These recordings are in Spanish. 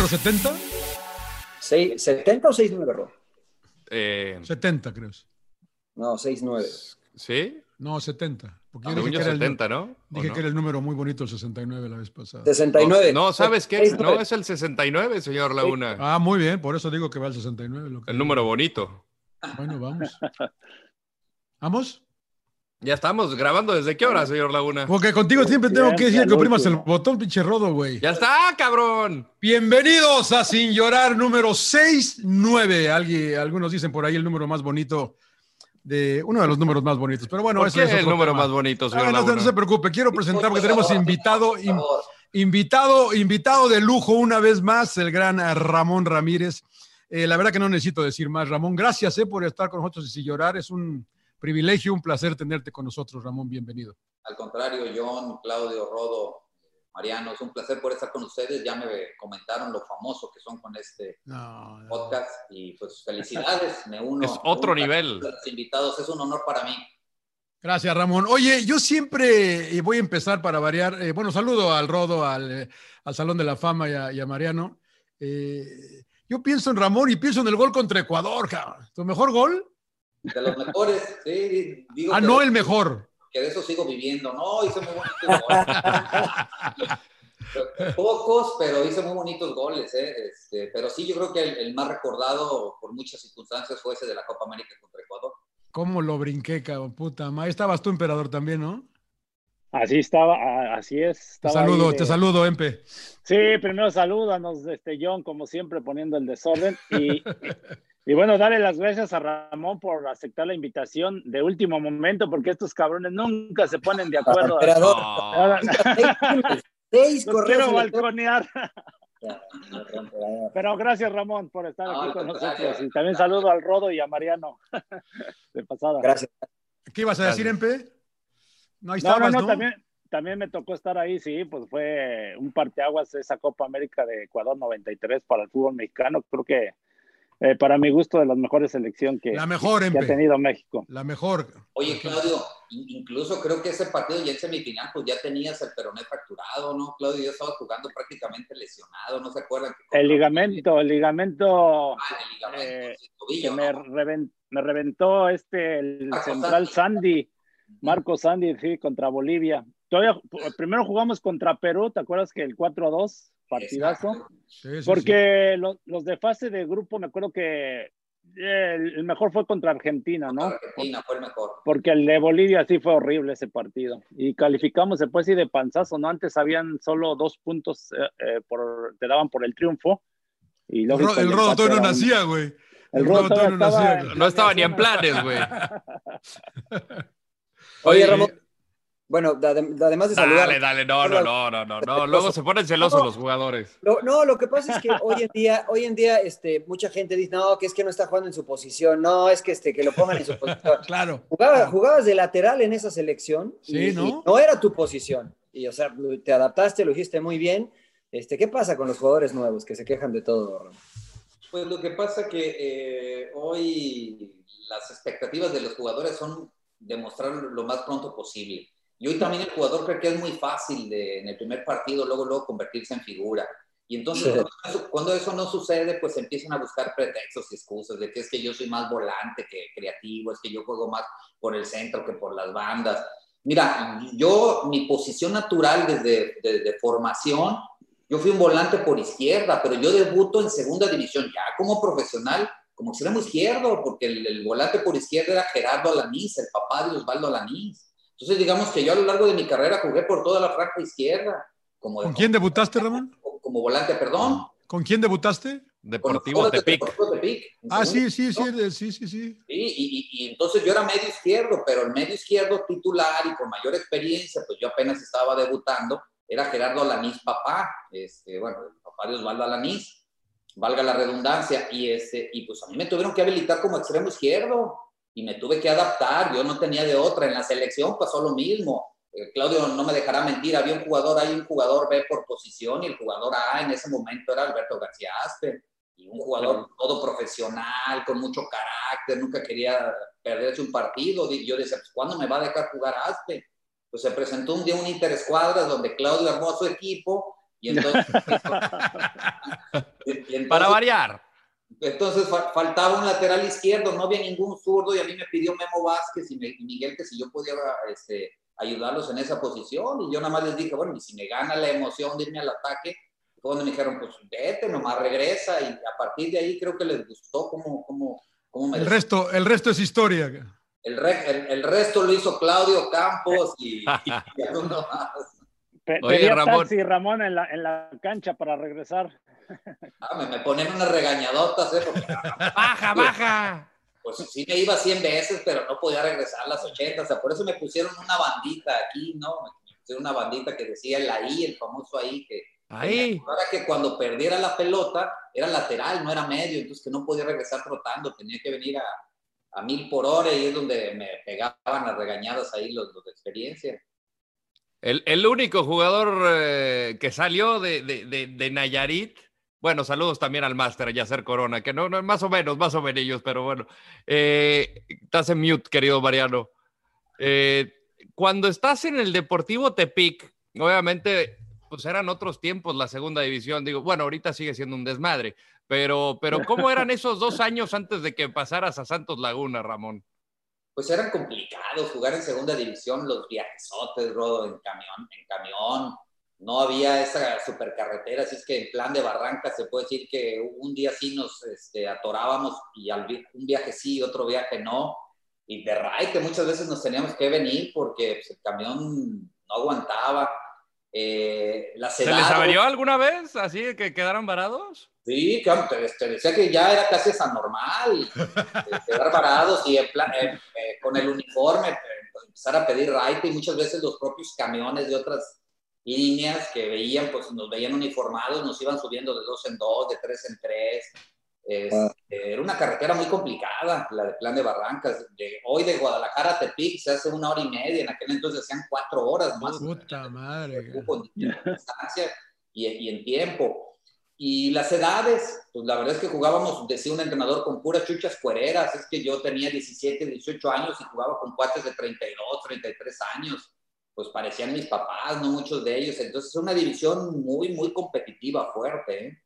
Número 70. Seis- ¿70 o 6-9, Ro? Eh, 70, creo. No, 6-9. ¿Sí? No, 70. Porque yo Según dije, yo, que era, 70, el, ¿no? ¿O dije no? que era el número muy bonito, el 69 la vez pasada. 69. No, ¿sabes qué? 6-9. No, es el 69, señor Laguna. Ah, muy bien, por eso digo que va el 69. lo que- El número bonito. Bueno, vamos. ¿Vamos? Ya estamos grabando. ¿Desde qué hora, señor Laguna? Porque contigo siempre tengo que decir que oprimas el botón, pinche rodo, güey. ¡Ya está, cabrón! Bienvenidos a Sin Llorar número 69. Alguien, algunos dicen por ahí el número más bonito de uno de los números más bonitos. Pero bueno, ¿Por ese qué es el número tema. más bonito, Ah, señor no, Laguna? no se preocupe, quiero presentar porque tenemos invitado, in- invitado, invitado de lujo una vez más, el gran Ramón Ramírez. Eh, la verdad que no necesito decir más, Ramón. Gracias eh, por estar con nosotros y Sin Llorar. Es un privilegio, un placer tenerte con nosotros, Ramón. Bienvenido. Al contrario, John, Claudio, Rodo, Mariano, es un placer por estar con ustedes. Ya me comentaron lo famoso que son con este No, no. podcast y pues felicidades, me uno. Es otro uno nivel. Los invitados, es un honor para mí. Gracias, Ramón. Oye, yo siempre voy a empezar para variar. eh, bueno, saludo al Rodo, al, eh, al Salón de la Fama y a, y a Mariano. Eh, yo pienso en Ramón y pienso en el gol contra Ecuador, cabrón. ¿Tu mejor gol? De los mejores, sí, digo Ah, no el mejor. que de eso sigo viviendo. No, hice muy bonitos goles. Pocos, pero hice muy bonitos goles. ¿eh? Este, pero sí, yo creo que el, el más recordado por muchas circunstancias fue ese de la Copa América contra Ecuador. ¿Cómo lo brinqué, cabrón? Puta. Ahí estabas tú, emperador, también, ¿no? Así estaba, así es. Te saludo, de- te saludo, Empe. Sí, primero salúdanos, este John, como siempre, poniendo el desorden. Y, y bueno, darle las gracias a Ramón por aceptar la invitación de último momento, porque estos cabrones nunca se ponen de acuerdo. Ahora- Seis Los quiero balconear. No. Pero gracias, Ramón, por estar No, aquí con nosotros. Y también saludo al Rodo y a Mariano. De pasada. Gracias. ¿Qué ibas a decir, Empe? No, ahí No, no, estabas, no, ¿no? también, también me tocó estar ahí, sí, pues fue un parteaguas esa Copa América de Ecuador 93 para el fútbol mexicano. Creo que eh, para mi gusto de las mejores selecciones que, La mejor, que Empe. ha tenido México. La mejor. Oye, Claudio, in- incluso creo que ese partido ya en semifinal, pues ya tenías el peroné fracturado, ¿no? Claudio, yo estaba jugando prácticamente lesionado, ¿no se acuerdan? Que El ligamento, el ligamento Ah, el ligamento, eh, sí, tobillo, que me, ¿no? reven- me reventó este, el Marco central Sandy, Marco Sandy, sí, contra Bolivia. Todavía, primero jugamos contra Perú, ¿te acuerdas que el 4-2, partidazo? Sí, sí, sí. Porque los, los de fase de grupo, me acuerdo que el, el mejor fue contra Argentina, ¿no? Argentina fue el mejor. Porque el de Bolivia sí fue horrible ese partido. Y calificamos después y de panzazo, ¿no? Antes habían solo dos puntos, eh, eh, por, te daban por el triunfo. Y El, ro- el el Rodo todavía no nacía, güey. El El Rodo Rodo todavía todavía no estaba nacía. No estaba ni en planes, güey. Oye, Oye, Ramón. Bueno, adem- además de saludar. Dale, dale, no, no, no, no, no, no. Luego se ponen celosos los jugadores. Lo- no, lo que pasa es que hoy en día, hoy en día, este, mucha gente dice, no, que es que no está jugando en su posición, no, es que este, que lo pongan en su posición. Claro. Jugaba- jugabas de lateral en esa selección y, Sí, ¿no? y no era tu posición. Y, o sea, te adaptaste, lo hiciste muy bien. Este, ¿Qué pasa con los jugadores nuevos que se quejan de todo, Ramón? Pues lo que pasa que eh, hoy las expectativas de los jugadores son demostrar lo más pronto posible. Y hoy también el jugador cree que es muy fácil de, en el primer partido luego, luego convertirse en figura. Y entonces Sí. cuando, eso, cuando eso no sucede, pues empiezan a buscar pretextos y excusas de que es que yo soy más volante que creativo, es que yo juego más por el centro que por las bandas. Mira, yo, mi posición natural desde, desde formación, yo fui un volante por izquierda, pero yo debuto en segunda división ya como profesional, como extremo izquierdo, porque el, el volante por izquierda era Gerardo Alanís, el papá de Osvaldo Alanís. Entonces, digamos que yo a lo largo de mi carrera jugué por toda la franja izquierda. Como ¿Con quién debutaste, Ramón? Como volante, perdón. ¿Con quién debutaste? Deportivo Tepic. Ah, sí, sí, sí, sí, sí, sí. y, y, y, entonces yo era medio izquierdo, pero el medio izquierdo titular y con mayor experiencia, pues yo apenas estaba debutando, era Gerardo Alanís papá, este, bueno, el papá de Osvaldo Alanís, valga la redundancia, y, este, y pues a mí me tuvieron que habilitar como extremo izquierdo y me tuve que adaptar, yo no tenía de otra, en la selección pasó lo mismo, eh, Claudio no me dejará mentir, había un jugador, hay un jugador B por posición y el jugador A en ese momento era Alberto García Aspe, y un jugador todo profesional, con mucho carácter, nunca quería perderse un partido. Y yo decía, pues, ¿cuándo me va a dejar jugar Aspe? Pues se presentó un día un interescuadras donde Claudio armó a su equipo y entonces... y entonces Para variar. Entonces fa faltaba un lateral izquierdo, no había ningún zurdo y a mí me pidió Memo Vázquez y, me, y Miguel que si yo podía este, ayudarlos en esa posición y yo nada más les dije, bueno, y si me gana la emoción de irme al ataque, cuando me dijeron, pues vete, nomás regresa y a partir de ahí creo que les gustó cómo, cómo, cómo me... El resto, el resto es historia. El, re, el, el, resto lo hizo Claudio Campos y, y, y Oye, Ramón. Taxi, Ramón en la, en la cancha para regresar. Ah, me, me ponen unas regañadotas, ¿eh? Porque, baja, baja. Pues sí me iba 100 veces, pero no podía regresar a las 80. O sea, por eso me pusieron una bandita aquí, ¿no? Me pusieron una bandita que decía el ahí, el famoso ahí, que Ahí. Ahora que cuando perdiera la pelota era lateral, no era medio, entonces que no podía regresar trotando, tenía que venir a, a mil por hora y es donde me pegaban las regañadas ahí los, los de experiencia. El, el único jugador eh, que salió de, de, de, de, Nayarit, bueno, saludos también al máster Yacer Corona, que no, no, más o menos, más o menos, pero bueno, eh, estás en mute, querido Mariano. Eh, cuando estás en el Deportivo Tepic, obviamente pues eran otros tiempos la segunda división. Digo, bueno, ahorita sigue siendo un desmadre, pero, pero ¿cómo eran esos dos años antes de que pasaras a Santos Laguna, Ramón? Pues eran complicados jugar en segunda división, los viajesotes, Rodo, en camión, en camión. No había esa supercarretera, así es que en plan de barranca se puede decir que un día sí nos este, atorábamos y al, un viaje sí, otro viaje no. Y de ray que muchas veces nos teníamos que venir porque pues, el camión no aguantaba eh, la ¿Se les averió alguna vez así que quedaron varados? Sí, te, te, decía que ya era casi anormal quedar varados y en plan, eh, eh, con el uniforme pues, empezar a pedir raite y muchas veces los propios camiones de otras líneas que veían, pues nos veían uniformados, nos iban subiendo de dos en dos, de tres en tres. Este, era una carretera muy complicada, la de Plan de Barrancas. De, hoy de Guadalajara a Tepic se hace una hora y media, en aquel entonces hacían cuatro horas más. Puta madre. En distancia y, y, en tiempo. Y las edades, pues la verdad es que jugábamos, decía un entrenador, con puras chuchas cuereras. Es que yo tenía 17, 18 años y jugaba con cuates de 32, 33 años. Pues parecían mis papás, no muchos de ellos. Entonces es una división muy, muy competitiva, fuerte. ¿eh?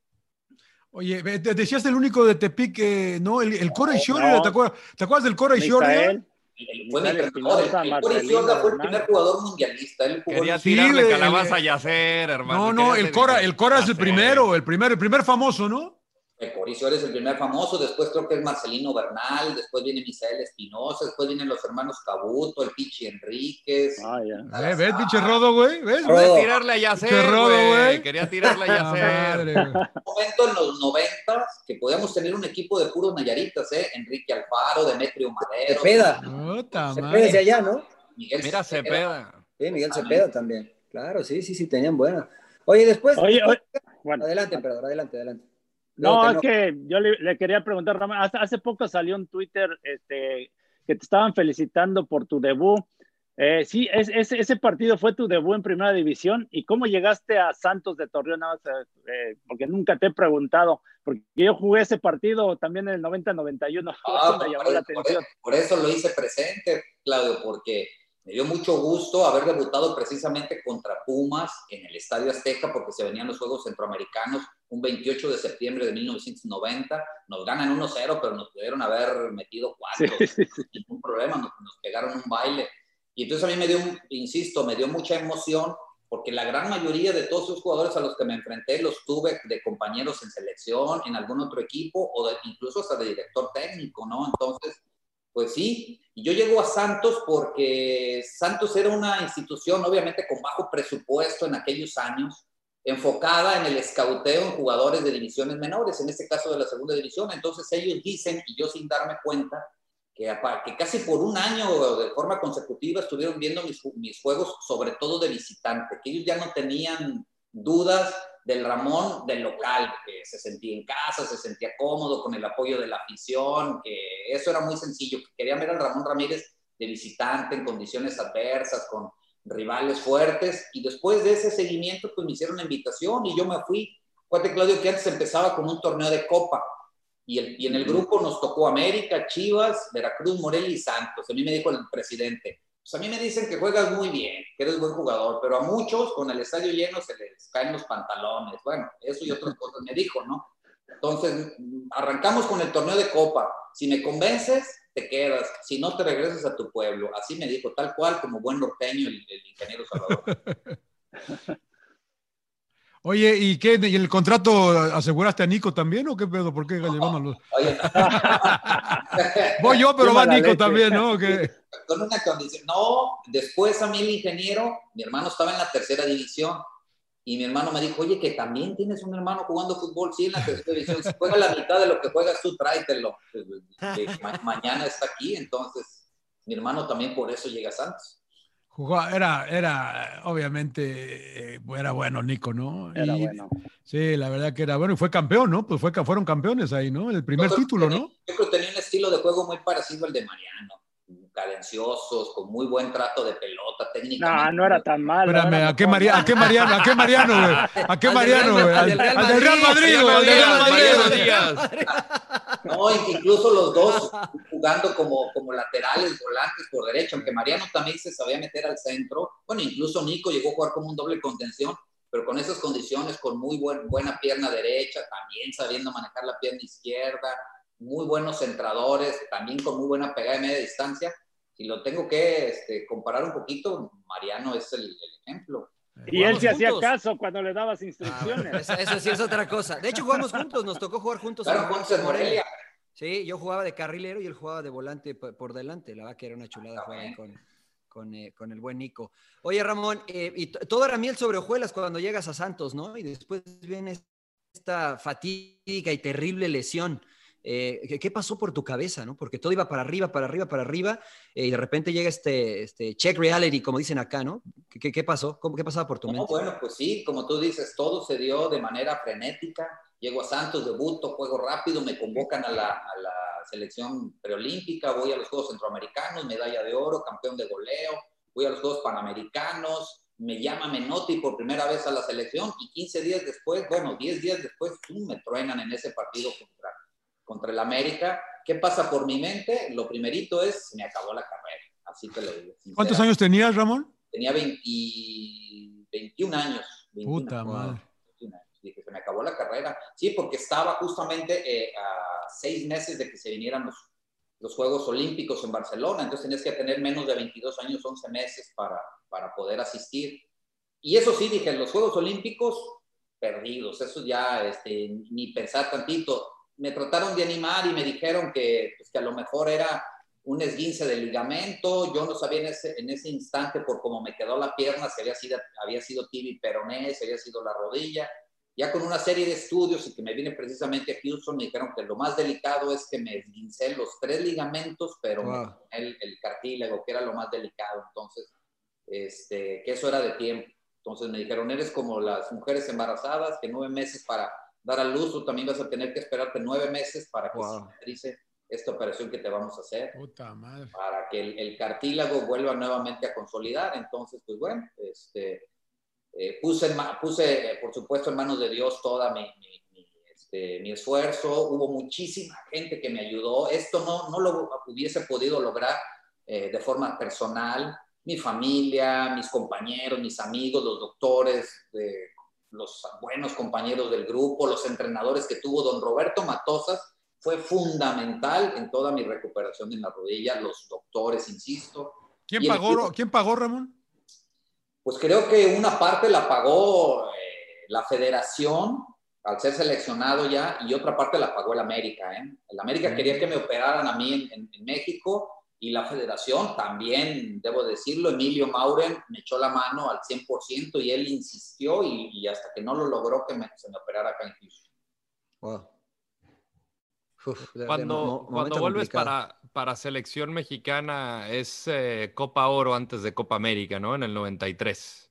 Oye, decías el único de Tepic, eh, ¿no? El, el Cora Ishore, no. ¿te, acuerdas, ¿te acuerdas del? Fue mi entrenador. El, el Cora Ishore fue el primer jugador mundialista. Él jugó Quería tirarle sí, calabaza a Yacer, hermano. No, no, el Cora, el Cora es el primero, el primero, el primer famoso, ¿no? El Coricio es el primer famoso, después creo que es Marcelino Bernal, después viene Misael Espinosa, después vienen los hermanos Cabuto, el Pichi Enríquez. Ah, ya. Eh, ¿Ves, pinche Rodo, güey? ¿Ves? Quería tirarle a Yacer, güey. Quería tirarle a Yacer. Un momento en los noventas que podíamos tener un equipo de puros nayaritas, ¿eh? Enrique Alfaro, Demetrio Madero. Cepeda. Puta Cepeda de allá, ¿no? Miguel Mira, Cepeda. Cepeda. Sí, Miguel Cepeda también. Claro, sí, sí, sí, tenían buena. Oye, después... Oye, oye. Bueno. Adelante, perdón, adelante, adelante. No, es que yo le, le, quería preguntar, Ramón, hace, hace poco salió un Twitter este, que te estaban felicitando por tu debut. Eh, sí, es, es, ese partido fue tu debut en Primera División. ¿Y cómo llegaste a Santos de Torreón? Eh, porque nunca te he preguntado, porque yo jugué ese partido también en el 90-91. Ah, por. Por, por eso lo hice presente, Claudio, porque me dio mucho gusto haber debutado precisamente contra Pumas en el Estadio Azteca porque se venían los Juegos Centroamericanos un 28 de septiembre de 1990. Nos ganan 1-0, pero nos pudieron haber metido 4. Sí, sí. Ningún problema, nos, nos, pegaron un baile. Y entonces a mí me dio, insisto, me dio mucha emoción porque la gran mayoría de todos esos jugadores a los que me enfrenté los tuve de compañeros en selección, en algún otro equipo o incluso hasta de director técnico, ¿no? Entonces, pues sí, y yo llego a Santos porque Santos era una institución obviamente con bajo presupuesto en aquellos años, enfocada en el escauteo en jugadores de divisiones menores, en este caso de la segunda división. Entonces ellos dicen, y yo sin darme cuenta, que, que casi por un año de forma consecutiva estuvieron viendo mis, juegos, sobre todo de visitante, que ellos ya no tenían dudas del Ramón del local, que se sentía en casa, se sentía cómodo con el apoyo de la afición, que eso era muy sencillo, que querían ver al Ramón Ramírez de visitante en condiciones adversas, con rivales fuertes, y después de ese seguimiento, pues me hicieron una invitación y yo me fui. Cuate Claudio, que antes empezaba con un torneo de copa, y, el, y en el grupo nos tocó América, Chivas, Veracruz, Morelia y Santos. A mí me dijo el presidente, pues a mí me dicen que juegas muy bien, que eres buen jugador, pero a muchos con el estadio lleno se les caen los pantalones. Bueno, eso y otras cosas me dijo, ¿no? Entonces, arrancamos con el torneo de Copa. Si me convences, te quedas. Si no, te regresas a tu pueblo. Así me dijo, tal cual, como buen norteño, el, el ingeniero Salvador. Oye, ¿y qué? ¿Y el contrato aseguraste a Nico también o qué pedo? ¿Por qué no, los... Oye, Voy yo, pero va Nico también, ¿no? Con una condición. No, después a mí el ingeniero, mi hermano estaba en la tercera división y mi hermano me dijo, oye, que también tienes un hermano jugando fútbol, sí, en la tercera división. Si juega la mitad de lo que juegas tú, tráetelo. mañana está aquí, entonces mi hermano también por eso llega a Santos. Jugó, era, era, obviamente, eh, era bueno Nico, ¿no? Era bueno. Sí, la verdad que era bueno y fue campeón, ¿no? Pues fue, fueron campeones ahí, ¿no? El primer título, ¿no? Yo creo que tenía un estilo de juego muy parecido al de Mariano cadenciosos, con muy buen trato de pelota, técnica. No, no era tan mal. Espérame, ¿a, qué Mariano, ¿a qué Mariano? ¿A qué Mariano, güey? ¿A qué Mariano, güey? Al, del Real Madrid, Al del Real Madrid. No, incluso los dos jugando como, como laterales, volantes por derecha, aunque Mariano también se sabía meter al centro. Bueno, incluso Nico llegó a jugar como un doble contención, pero con esas condiciones, con muy buen, buena pierna derecha, también sabiendo manejar la pierna izquierda, muy buenos centradores, también con muy buena pegada de media distancia. Si lo tengo que este, comparar un poquito, Mariano es el, ejemplo. Y él se hacía caso cuando le dabas instrucciones. Ah, eso, sí es otra cosa. De hecho, jugamos juntos, nos tocó jugar juntos. Claro, juntos en Morelia. Sí, yo jugaba de carrilero y él jugaba de volante por delante. La verdad que era una chulada jugar con, con, eh, con, el buen Nico. Oye, Ramón, eh, y todo era miel sobre hojuelas cuando llegas a Santos, ¿no? Y después viene esta fatídica y terrible lesión. Eh, ¿qué, pasó por tu cabeza? ¿no? Porque todo iba para arriba, para arriba, para arriba, eh, y de repente llega este, este check reality, como dicen acá, ¿no? ¿Qué, qué pasó? ¿Cómo, ¿Qué pasaba por tu mente? Bueno, pues sí, como tú dices, todo se dio de manera frenética. Llego a Santos, debuto, juego rápido, me convocan a la, a la selección preolímpica, voy a los Juegos Centroamericanos, medalla de oro, campeón de goleo, voy a los Juegos Panamericanos, me llama Menotti por primera vez a la selección y 15 días después, bueno, 10 días después, me truenan en ese partido contra contra el América. ¿Qué pasa por mi mente? Lo primerito es, me acabó la carrera. Así que lo digo. ¿Cuántos años tenías, Ramón? Tenía 21 años. Puta madre. Dije, se me acabó la carrera. Sí, porque estaba justamente eh, a seis meses de que se vinieran los, los Juegos Olímpicos en Barcelona. Entonces tenías que tener menos de 22 años, 11 meses para, para poder asistir. Y eso sí, dije, los Juegos Olímpicos perdidos. Eso ya, este, ni pensar tantito me trataron de animar y me dijeron que, pues, que a lo mejor era un esguince de ligamento. Yo no sabía en ese, en ese instante, por cómo me quedó la pierna, si había sido, había sido tibia peroné, si había sido la rodilla. Ya con una serie de estudios y que me vine precisamente a Houston, me dijeron que lo más delicado es que me esguincé los tres ligamentos, pero el, el, cartílago, que era lo más delicado. Entonces, este, que eso era de tiempo. Entonces me dijeron, eres como las mujeres embarazadas, que nueve meses para dar a luz, tú también vas a tener que esperarte nueve meses para que se cicatrice esta operación que te vamos a hacer. Puta madre. Para que el, cartílago vuelva nuevamente a consolidar. Entonces, pues bueno, este, eh, puse, puse, por supuesto, en manos de Dios toda mi, mi, este, mi, esfuerzo. Hubo muchísima gente que me ayudó. Esto no, no lo hubiese podido lograr eh, de forma personal. Mi familia, mis compañeros, mis amigos, los doctores, los buenos compañeros del grupo, los entrenadores que tuvo don Roberto Matosas, fue fundamental en toda mi recuperación en la rodilla, los doctores, insisto, ¿Quién pagó, ¿Quién pagó, Ramón? Pues creo que una parte la pagó eh, la federación al ser seleccionado ya y otra parte la pagó el América. ¿eh? El América quería que me operaran a mí en, en- en México y la federación también, debo decirlo, Emilio Mauren me echó la mano al 100% y él insistió y, y hasta que no lo logró que me, se me operara acá en Houston. Wow. Uf, de- de Cuando, cuando vuelves para, para selección mexicana es eh, Copa Oro antes de Copa América, ¿no? En el 93.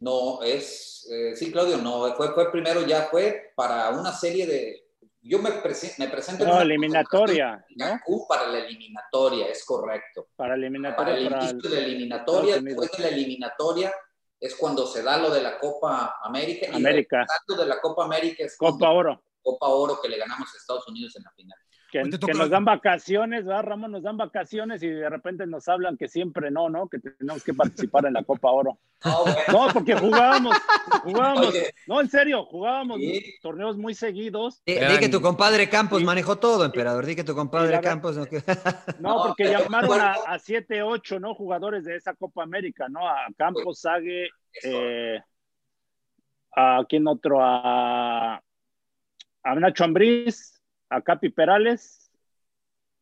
No, es, eh, sí, Claudio, no, fue, fue primero ya, fue para una serie de, yo me, prese- me presento en No, una eliminatoria, ¿no? Para la eliminatoria, es correcto. Para Para eliminatoria el para inicio de la eliminatoria, después de la eliminatoria, es cuando se da lo de la Copa América. América. Y regresando de la Copa América es Copa Oro. Copa Oro que le ganamos a Estados Unidos en la final. Que, nos dan vacaciones, ¿verdad, Ramón? Nos dan vacaciones y de repente nos hablan que siempre no, ¿no? Que tenemos que participar en la Copa Oro. No, bueno, No, porque jugábamos, jugábamos, Oye. no, en serio, jugábamos Sí. torneos muy seguidos. Di, di que tu compadre Campos y- manejó todo, emperador. Di que tu compadre la Campos. ¿no? No, No, porque pero llamaron a, a siete, ocho, ¿no? Jugadores de esa Copa América, ¿no? A Campos, Sague, eh, a quién otro, a, a Nacho Ambriz, a Capi Perales,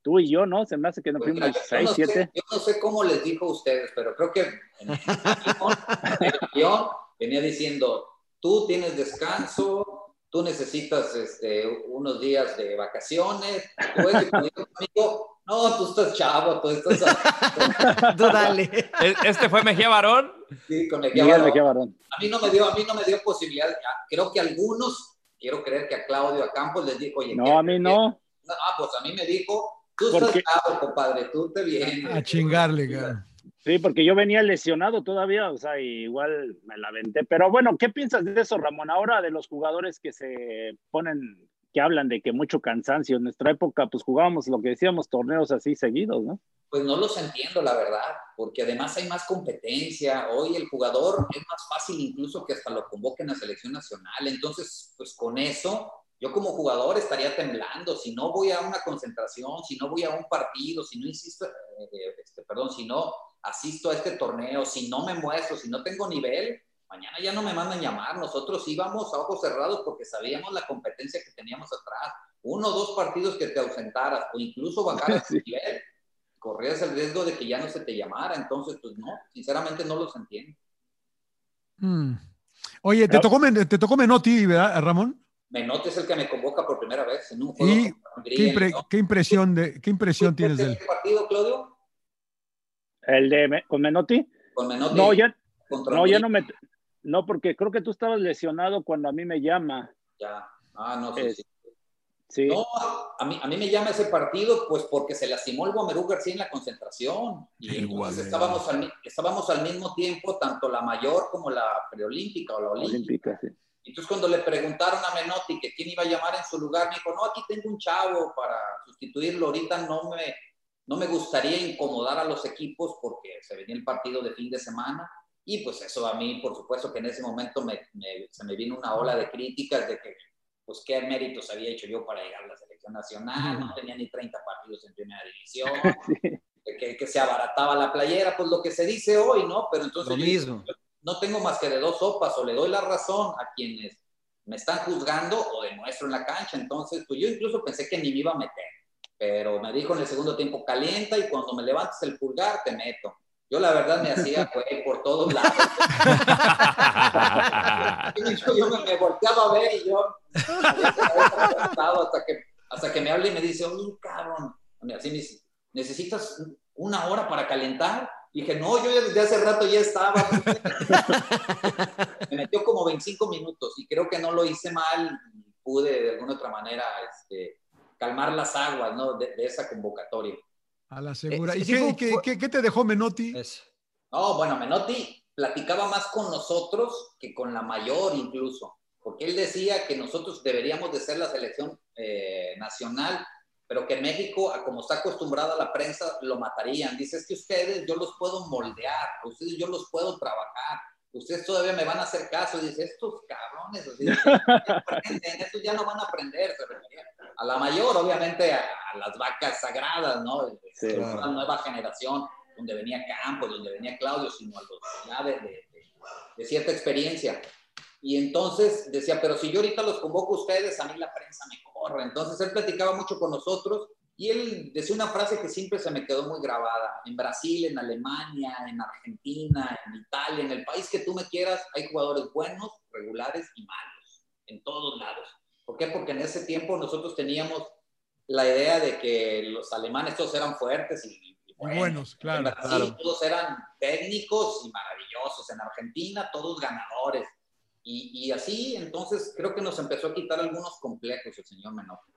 tú y yo, ¿no? Se me hace que nos Pues fuimos mira, yo, seis, no siete. sé, yo no sé cómo les dijo a ustedes, pero creo que en el avión venía diciendo, tú tienes descanso, tú necesitas este, unos días de vacaciones, tú eres no, tú estás chavo, tú estás Tú dale. ¿E- ¿Este fue Mejía Barón? así con Mejía Miguel Barón. Mejía Barón. A mí no me dio, a mí no me dio posibilidad, creo que algunos, quiero creer que a Claudio, a Campos les dijo, oye, ¿qué No, a mí no. Ah, pues a mí me dijo, tú Porque- estás chavo, compadre, tú te vienes. A chingarle, cara. Sí, porque yo venía lesionado todavía, o sea, igual me la aventé. Pero bueno, ¿qué piensas de eso, Ramón? Ahora de los jugadores que se ponen, que hablan de que mucho cansancio. En nuestra época, pues jugábamos lo que decíamos, torneos así seguidos, ¿no? Pues no los entiendo, la verdad, porque además hay más competencia. Hoy el jugador es más fácil incluso que hasta lo convoquen a selección nacional. Entonces, pues con eso, yo como jugador estaría temblando. Si no voy a una concentración, si no voy a un partido, si no insisto, eh, este, perdón, si no asisto a este torneo, si no me muestro, si no tengo nivel, mañana ya no me mandan llamar. Nosotros íbamos a ojos cerrados porque sabíamos la competencia que teníamos atrás. Uno o dos partidos que te ausentaras o incluso bajaras tu nivel corrías el riesgo de que ya no se te llamara. Entonces, pues no, sinceramente no los entiendo. Mm. Oye, te tocó, Men- te tocó Menotti, ¿verdad, Ramón? Menotti es el que me convoca por primera vez en un juego. ¿Y Hungría, qué, impre- ¿no? qué impresión, de, qué impresión tienes de él? ¿Este partido, Claudio? El de con Menotti. Con Menotti. No, ya, no, ya no me, no, porque creo que tú estabas lesionado cuando a mí me llama. Ya. Ah, no, sí, Es- sí. Sí. No, a mí, a mí me llama ese partido pues porque se lastimó el Guamerú García en la concentración. Y entonces estábamos al, estábamos al mismo tiempo, tanto la mayor como la preolímpica o la olímpica. Olímpica, sí. Entonces, cuando le preguntaron a Menotti que quién iba a llamar en su lugar, me dijo, no, aquí tengo un chavo para sustituirlo. Ahorita no me, no me gustaría incomodar a los equipos porque se venía el partido de fin de semana. Y pues eso a mí, por supuesto que en ese momento me, me- se me vino una ola de críticas de que, pues, qué méritos había hecho yo para llegar a la selección nacional. No tenía ni 30 partidos en primera división. Que, que se abarataba la playera, pues lo que se dice hoy, ¿no? Pero entonces Lo yo- mismo. no tengo más que de dos sopas, o le doy la razón a quienes me están juzgando o demuestro en la cancha. Entonces, pues yo incluso pensé que ni me iba a meter, pero me dijo en el segundo tiempo, calienta y cuando me levantes el pulgar te meto. Yo la verdad me hacía güey por todos lados. yo, yo me, me volteaba a ver y yo hasta que, hasta que me habla y me dice, oye, cabrón, así ¿necesitas una hora para calentar? Dije, no, yo ya desde hace rato ya estaba. me metió como 25 minutos y creo que no lo hice mal y pude de alguna otra manera este, calmar las aguas ¿no? de, de esa convocatoria. A la segura. Eh, ¿Y sí, qué, fue- qué- fue- qué- qué te dejó Menotti? No, bueno, Menotti platicaba más con nosotros que con la mayor incluso, porque él decía que nosotros deberíamos de ser la selección eh, nacional, pero que México, como está acostumbrada la prensa, lo matarían. Dice, es que ustedes yo los puedo moldear, ustedes yo los puedo trabajar, ustedes todavía me van a hacer caso. Y dice, estos cabrones, así, estos ya no van a aprender. Se refería a la mayor, obviamente, a, a las vacas sagradas, ¿no? Sí. una nueva generación. donde venía Campos, donde venía Claudio, sino a los ya de, de, de, cierta experiencia. Y entonces decía, pero si yo ahorita los convoco a ustedes, a mí la prensa me corre. Entonces él platicaba mucho con nosotros y él decía una frase que siempre se me quedó muy grabada. En Brasil, en Alemania, en Argentina, en Italia, en el país que tú me quieras, hay jugadores buenos, regulares y malos, en todos lados. ¿Por qué? Porque en ese tiempo nosotros teníamos la idea de que los alemanes todos eran fuertes y, y buenos, buenos, claro, En Brasil claro. todos eran técnicos y maravillosos. En Argentina todos ganadores. Y, y, así, entonces, creo que nos empezó a quitar algunos complejos el señor Menotti.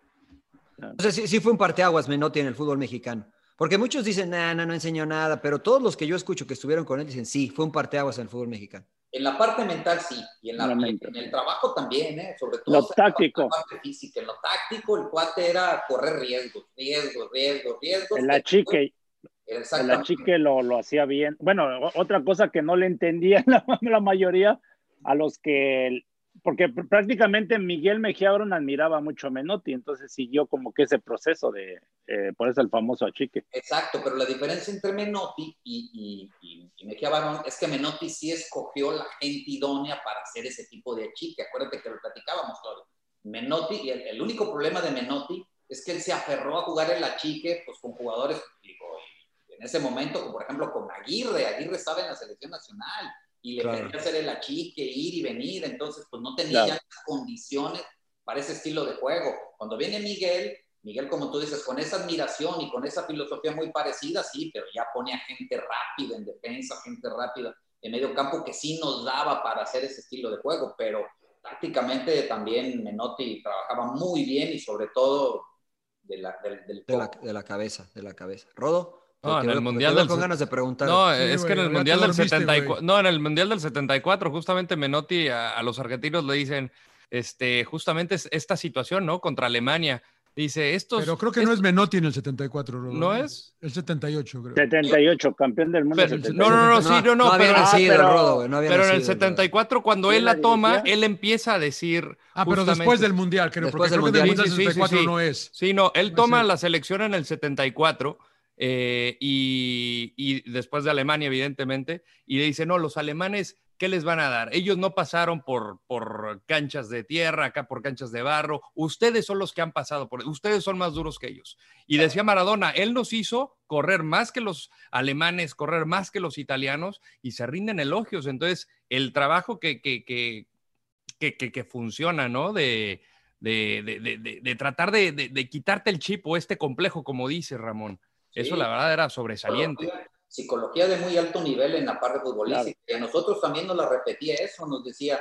O sea, sí, sí fue un parteaguas Menotti en el fútbol mexicano. Porque muchos dicen, nah, no, no enseñó nada, pero todos los que yo escucho que estuvieron con él dicen, sí, fue un parteaguas en el fútbol mexicano. En la parte mental sí, y en, la, en, en el trabajo también, ¿eh? sobre todo lo táctico. En la parte física. En lo táctico, el cuate era correr riesgos, riesgos, riesgos, riesgos. En la chique, el achique lo, lo hacía bien. Bueno, otra cosa que no le entendía la, la mayoría a los que porque prácticamente Miguel Mejía Barón admiraba mucho a Menotti, entonces siguió como que ese proceso de, eh, por eso el famoso achique. Exacto, pero la diferencia entre Menotti y, y, y, Mejía Barón es que Menotti sí escogió la gente idónea para hacer ese tipo de achique, acuérdate que lo platicábamos todo. Menotti, el, el, único problema de Menotti es que él se aferró a jugar el achique pues, con jugadores, digo, en ese momento, como por ejemplo con Aguirre, Aguirre estaba en la selección nacional, y le claro. pedía hacer el achique, ir y venir, entonces pues no tenía claro. condiciones para ese estilo de juego. Cuando viene Miguel, Miguel como tú dices, con esa admiración y con esa filosofía muy parecida, sí, pero ya pone a gente rápida en defensa, gente rápida en medio campo que sí nos daba para hacer ese estilo de juego, pero tácticamente también Menotti trabajaba muy bien y sobre todo de la, del, del de, la, de la cabeza, de la cabeza. Rodo. No, en el mundial del con ganas de preguntar. No, sí, es wey, que en el mundial del 74, no, en el mundial del 74 justamente Menotti a, a, los argentinos le dicen este justamente esta situación, ¿no? Contra Alemania. Dice, estos Pero creo que no es Menotti en el 74, Rodo. ¿No es? El 78, creo. 78, campeón del mundo. Pero, no, no, no, sí, no, no, no pero, ah, pero, Rodo, no pero en el 74 cuando él la toma, él empieza a decir Ah, pero después del mundial, creo, después porque del creo mundial. que del mundial sí, 74 sí, sí, no es. Sí, no, él toma la selección en el 74 eh, y, y, después de Alemania, evidentemente, y le dice, no, los alemanes, ¿qué les van a dar? Ellos no pasaron por, por canchas de tierra, acá por canchas de barro, ustedes son los que han pasado por, ustedes son más duros que ellos. Y decía Maradona, él nos hizo correr más que los alemanes, correr más que los italianos, y se rinden elogios. Entonces, el trabajo que, que, que, que, funciona, ¿no? De, de, de, de, de tratar de, quitarte el chip o este complejo, como dice Ramón. Sí. Eso la verdad era sobresaliente. Psicología, psicología, de muy alto nivel en la parte futbolística. Claro. Y a nosotros también nos la repetía eso, nos decía,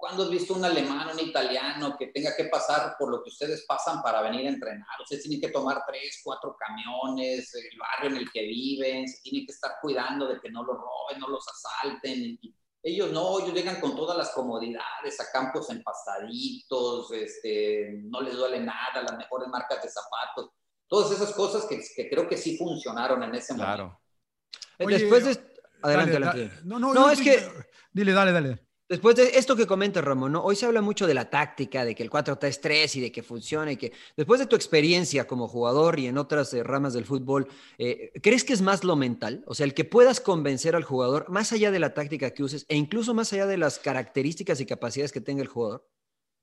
¿cuándo has visto un alemán, un italiano que tenga que pasar por lo que ustedes pasan para venir a entrenar? Ustedes tienen que tomar tres, cuatro camiones, el barrio en el que viven, se tienen que estar cuidando de que no los roben, no los asalten. Y ellos no, ellos llegan con todas las comodidades, a campos empastaditos, este, no les duele nada, las mejores marcas de zapatos todas esas cosas que, que, creo que sí funcionaron en ese claro. momento. Oye, Después de... Adelante, dale, adelante. No, no, no es que... Dile, dale, dale. Después de esto que comenta Ramón, ¿no? hoy se habla mucho de la táctica, de que el 4-3-3 y de que funciona y que después de tu experiencia como jugador y en otras eh, ramas del fútbol, eh, ¿crees que es más lo mental? O sea, el que puedas convencer al jugador más allá de la táctica que uses e incluso más allá de las características y capacidades que tenga el jugador.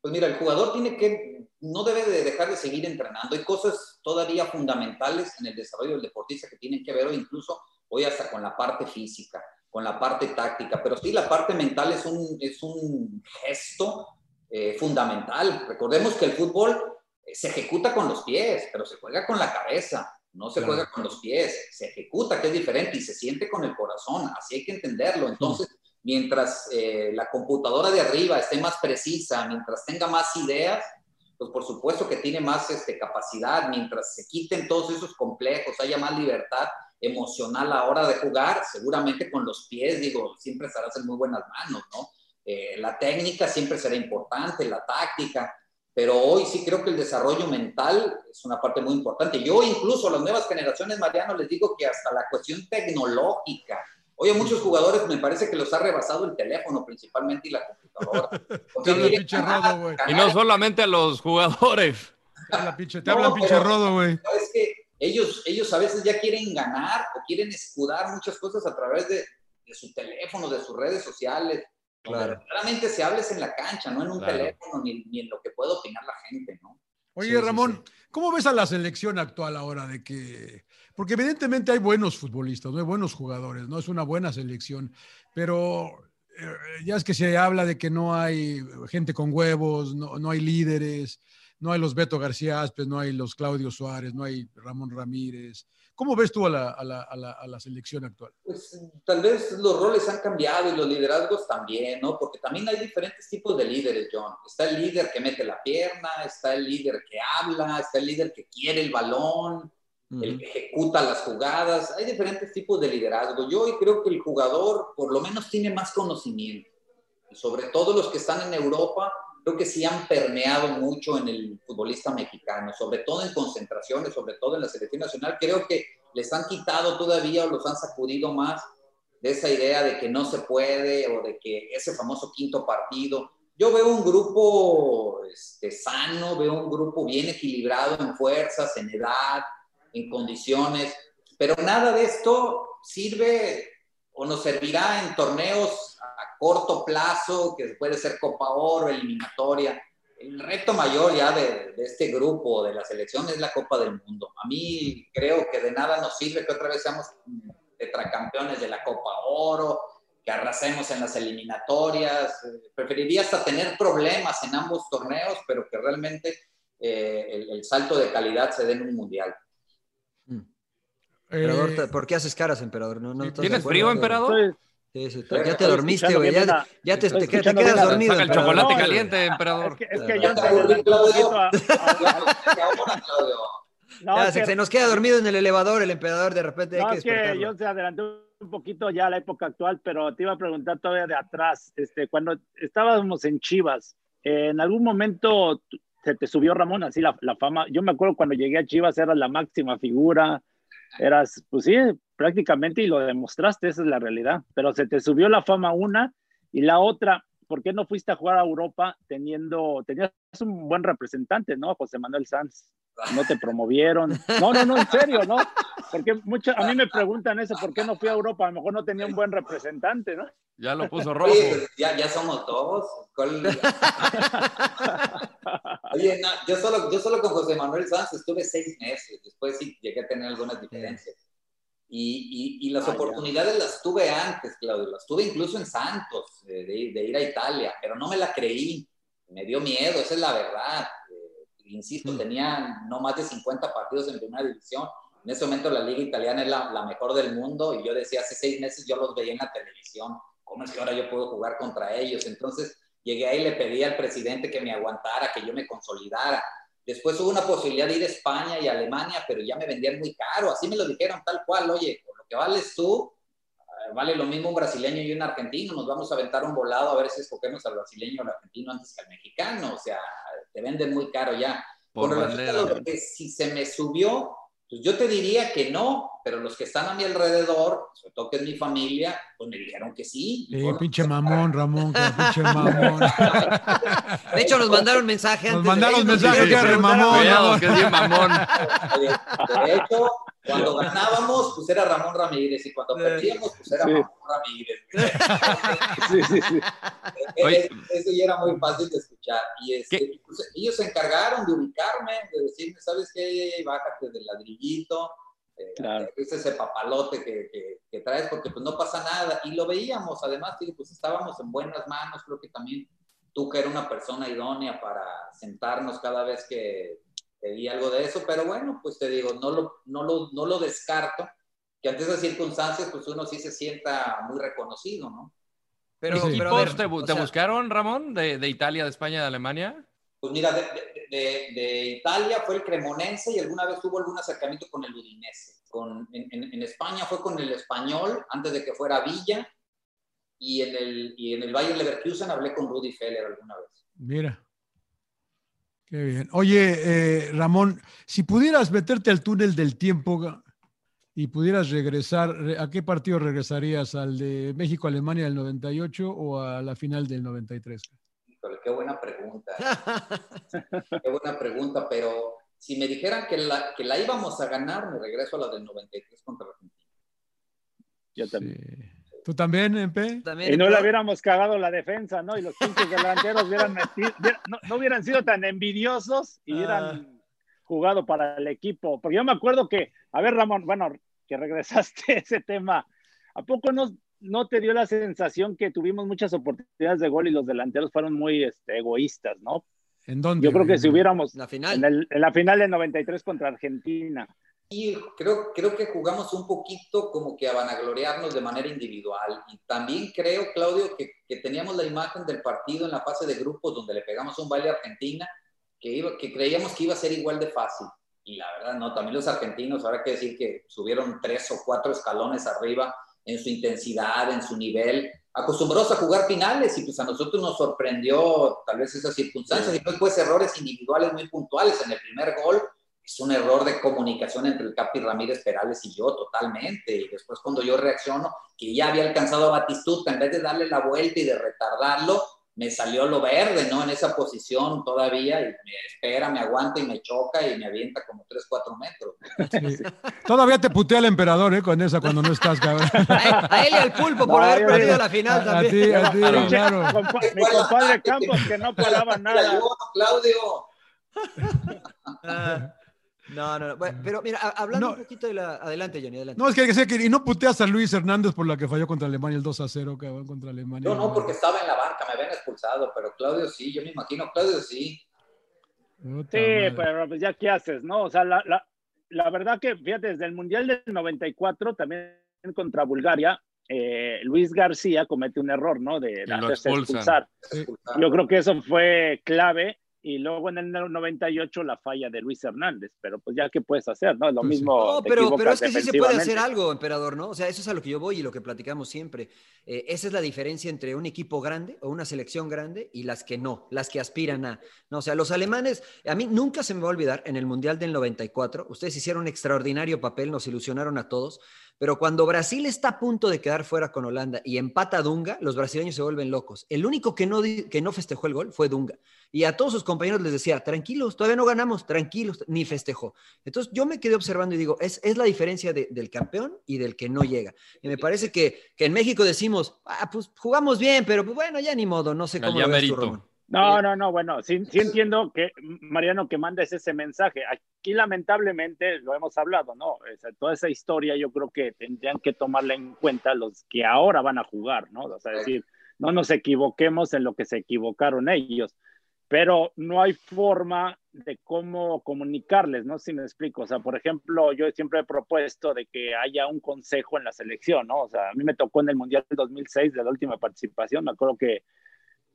Pues mira, el jugador tiene que, no debe de dejar de seguir entrenando. Hay cosas todavía fundamentales en el desarrollo del deportista que tienen que ver, incluso hoy hasta con la parte física, con la parte táctica. Pero sí, la parte mental es un, es un gesto eh, fundamental. Recordemos que el fútbol se ejecuta con los pies, pero se juega con la cabeza. No se claro. juega con los pies, se ejecuta, que es diferente, y se siente con el corazón. Así hay que entenderlo. Entonces, mientras eh, la computadora de arriba esté más precisa, mientras tenga más ideas, pues por supuesto que tiene más este, capacidad, mientras se quiten todos esos complejos, haya más libertad emocional a la hora de jugar, seguramente con los pies, digo, siempre estarás en muy buenas manos, ¿no? Eh, la técnica siempre será importante, la táctica, pero hoy sí creo que el desarrollo mental es una parte muy importante. Yo incluso a las nuevas generaciones, Mariano, les digo que hasta la cuestión tecnológica, Hoy a muchos jugadores me parece que los ha rebasado el teléfono principalmente y la computadora. y no solamente a los jugadores. Te habla pinche, te no, hablan pinche rodo, güey. Es que ellos, ellos a veces ya quieren ganar o quieren escudar muchas cosas a través de, de su teléfono, de sus redes sociales. Claro. Claramente se hables en la cancha, no en un Claro. teléfono ni, ni en lo que puede opinar la gente, ¿no? Oye, Sí, sí, Ramón, ¿cómo ves a la selección actual ahora de que... Porque evidentemente hay buenos futbolistas, no hay buenos jugadores, no es una buena selección, pero eh, ya es que se habla de que no hay gente con huevos, no, no hay líderes, no hay los Beto García Aspes, no hay los Claudio Suárez, no hay Ramón Ramírez. ¿Cómo ves tú a la, a la- a la- a la selección actual? Pues tal vez los roles han cambiado y los liderazgos también, ¿no? Porque también hay diferentes tipos de líderes, John. Está el líder que mete la pierna, está el líder que habla, está el líder que quiere el balón, el que ejecuta las jugadas. Hay diferentes tipos de liderazgo. Yo hoy creo que el jugador por lo menos tiene más conocimiento. Y sobre todo los que están en Europa, creo que sí han permeado mucho en el futbolista mexicano, sobre todo en concentraciones, sobre todo en la selección nacional. Creo que les han quitado todavía o los han sacudido más de esa idea de que no se puede o de que ese famoso quinto partido. Yo veo un grupo este, sano, veo un grupo bien equilibrado en fuerzas, en edad, en condiciones, pero nada de esto sirve o nos servirá en torneos a corto plazo, que puede ser Copa Oro, eliminatoria. El reto mayor ya de, de este grupo, de la selección, es la Copa del Mundo. A mí creo que de nada nos sirve que otra vez seamos tetracampeones de la Copa Oro, que arrasemos en las eliminatorias. Preferiría hasta tener problemas en ambos torneos, pero que realmente eh, el, el salto de calidad se dé en un mundial. Emperador, Eh, ¿por qué haces caras, emperador? ¿No, no estás de ¿Tienes frío, emperador? Sí, sí, ya te dormiste, güey. Ya, te, quedas dormido. Saca el emperador. chocolate No, caliente, emperador. Es que, es que ya yo no, Ya, se, que- se nos queda dormido en el elevador el emperador, de repente hay No, que es que despertarlo. yo se adelantó un poquito ya a la época actual, pero te iba a preguntar todavía de atrás. Este, cuando estábamos en Chivas, eh, en algún momento se te subió Ramón así la, la fama. Yo me acuerdo cuando llegué a Chivas eras la máxima figura, eras, pues sí, prácticamente y lo demostraste, esa es la realidad. Pero se te subió la fama una y la otra. ¿Por qué no fuiste a jugar a Europa teniendo, tenías un buen representante, ¿no? José Manuel Sanz. No te promovieron. No, no, no, en serio, ¿no? Porque mucho, a mí me preguntan eso, ¿por qué no fui a Europa? A lo mejor no tenía un buen representante, ¿no? Ya lo puso rojo. Oye, ya, ya somos dos. ¿Cuál- Oye, no, yo, solo, yo solo con José Manuel Sanz estuve seis meses. Después sí llegué a tener algunas diferencias. Y, y, y las Ah, ya. oportunidades las tuve antes, Claudio. Las tuve incluso en Santos, de, ir- de ir a Italia, pero no me la creí. Me dio miedo, esa es la verdad. Eh, insisto, tenía no más de 50 partidos en primera división. En ese momento la liga italiana es la, la mejor del mundo y yo decía, hace seis meses yo los veía en la televisión. ¿Cómo es que ahora yo puedo jugar contra ellos? Entonces llegué ahí y le pedí al presidente que me aguantara, que yo me consolidara. Después hubo una posibilidad de ir a España y a Alemania, pero ya me vendían muy caro. Así me lo dijeron tal cual, oye, por lo que vales tú, eh, vale lo mismo un brasileño y un argentino. Nos vamos a aventar un volado a ver si escogemos al brasileño o al argentino antes que al mexicano. O sea, te venden muy caro ya. Por bandera. lo que si se me subió, pues yo te diría que no, pero los que están a mi alrededor, sobre todo que es mi familia, pues me dijeron que sí. Eh, pinche mamón, Ramón, que pinche mamón. De hecho, nos mandaron mensaje Nos antes. mandaron nos mensaje dijeron que preguntaran- Cuidado, que es mamón. de, de hecho, cuando ganábamos, pues era Ramón Ramírez, y cuando perdíamos, pues era Sí. Ramón Ramírez. Sí, sí, sí. Eh, Eso ya era muy fácil de escuchar. Y este, pues, ellos se encargaron de ubicarme, de decirme, ¿sabes qué? Bájate del ladrillito, eh, Claro. es ese papalote que, que- que traes, porque pues no pasa nada. Y lo veíamos, además, digo, pues estábamos en buenas manos, creo que también tú que eres una persona idónea para sentarnos cada vez que pedí algo de eso, pero bueno, pues te digo, no lo, no lo, no lo descarto, que ante esas circunstancias, pues uno sí se sienta muy reconocido, ¿no? Pero, Sí. pero ver, ¿Equipos te, te buscaron, Ramón? De, de Italia, de España, de Alemania? Pues mira, de, de- Italia fue el Cremonense y alguna vez tuvo algún acercamiento con el Udinese. Con, en, España fue con el Español antes de que fuera Villa y en el, y en el Bayern Leverkusen hablé con Rudy Feller alguna vez. Mira. Qué bien. Oye, eh, Ramón, si pudieras meterte al túnel del tiempo y pudieras regresar, re- ¿a qué partido regresarías? ¿Al de México-Alemania del 98 o a la final del 93? Híjole, qué buena pregunta. qué buena pregunta, pero si me dijeran que la, que la íbamos a ganar, me regreso a la del 93 contra Argentina. Yo también. ¿Tú también, MP? También, Y no le hubiéramos cagado la defensa, ¿no? Y los pinches delanteros hubieran metido- no, no hubieran sido tan envidiosos y hubieran jugado para el equipo. Porque yo me acuerdo que, a ver, Ramón, bueno, que regresaste a ese tema, ¿a poco no, no te dio la sensación que tuvimos muchas oportunidades de gol y los delanteros fueron muy este, egoístas, ¿no? ¿En dónde? Yo creo que si hubiéramos La final. en, el- en la final del 93 contra Argentina, Y creo, creo que jugamos un poquito como que a vanagloriarnos de manera individual. Y también creo, Claudio, que, que teníamos la imagen del partido en la fase de grupos donde le pegamos un baile a Argentina, que, iba, que creíamos que iba a ser igual de fácil. Y la verdad, no, también los argentinos, habrá que decir que subieron tres o cuatro escalones arriba en su intensidad, en su nivel, acostumbrados a jugar finales y pues a nosotros nos sorprendió tal vez esas circunstancias y después errores individuales muy puntuales en el primer gol es un error de comunicación entre el Capi Ramírez Perales y yo totalmente. Y después cuando yo reacciono, que ya había alcanzado a Batistuta, en vez de darle la vuelta y de retardarlo, me salió lo verde, ¿no? En esa posición todavía, y me espera, me aguanta y me choca y me avienta como 3, 4 metros. Sí. Todavía te putea el emperador, ¿eh? Con esa cuando no estás, cabrón. A, a él y al pulpo por No, haber yo- perdido la final A, a también. ti, a ti, claro. mi compadre Campos que no paraba nada. Claudio. Ah, No, no, no. Bueno, pero mira, hablando No. un poquito de la. Adelante, Johnny, adelante. No, es que, que sé que y no puteas a Luis Hernández por la que falló contra Alemania el 2 a 0, cabrón, contra Alemania. Yo no, porque estaba en la banca, me habían expulsado, pero Claudio sí, yo me imagino, Claudio sí. Puta Sí, madre. pero pues ya qué haces, ¿no? O sea, la, la, la verdad que, fíjate, desde el Mundial del 94, también contra Bulgaria, eh, Luis García comete un error, ¿no? De, hacerse expulsar. Sí. Yo creo que eso fue clave. Y luego en el 98 la falla de Luis Hernández, pero pues ya qué puedes hacer, ¿no? Lo Pues mismo. No, pero, pero es que sí se puede hacer algo, emperador, ¿no? O sea, eso es a lo que yo voy y lo que platicamos siempre. Eh, esa es la diferencia entre un equipo grande o una selección grande y las que no, las que aspiran a. No, o sea, los alemanes, a mí nunca se me va a olvidar, en el Mundial del 94, ustedes hicieron un extraordinario papel, nos ilusionaron a todos, pero cuando Brasil está a punto de quedar fuera con Holanda y empata a Dunga, los brasileños se vuelven locos. El único que no, que no festejó el gol fue Dunga. Y a todos sus compañeros les decía, tranquilos, todavía no ganamos, tranquilos, ni festejó. Entonces yo me quedé observando y digo, es, es la diferencia de- del campeón y del que no llega. Y me parece que, que en México decimos, ah, pues jugamos bien, pero pues, bueno, ya ni modo, no sé cómo lo ves tú, merito. No, no, no, bueno, sí, sí entiendo que, Mariano, que mandes ese mensaje. Aquí lamentablemente lo hemos hablado, ¿no? O sea, toda esa historia yo creo que tendrían que tomarla en cuenta los que ahora van a jugar, ¿no? O sea, decir, no nos equivoquemos en lo que se equivocaron ellos, pero no hay forma de cómo comunicarles, ¿no? Si me explico. O sea, por ejemplo, yo siempre he propuesto de que haya un consejo en la selección, ¿no? O sea, a mí me tocó en el Mundial del 2006, de la última participación, me acuerdo que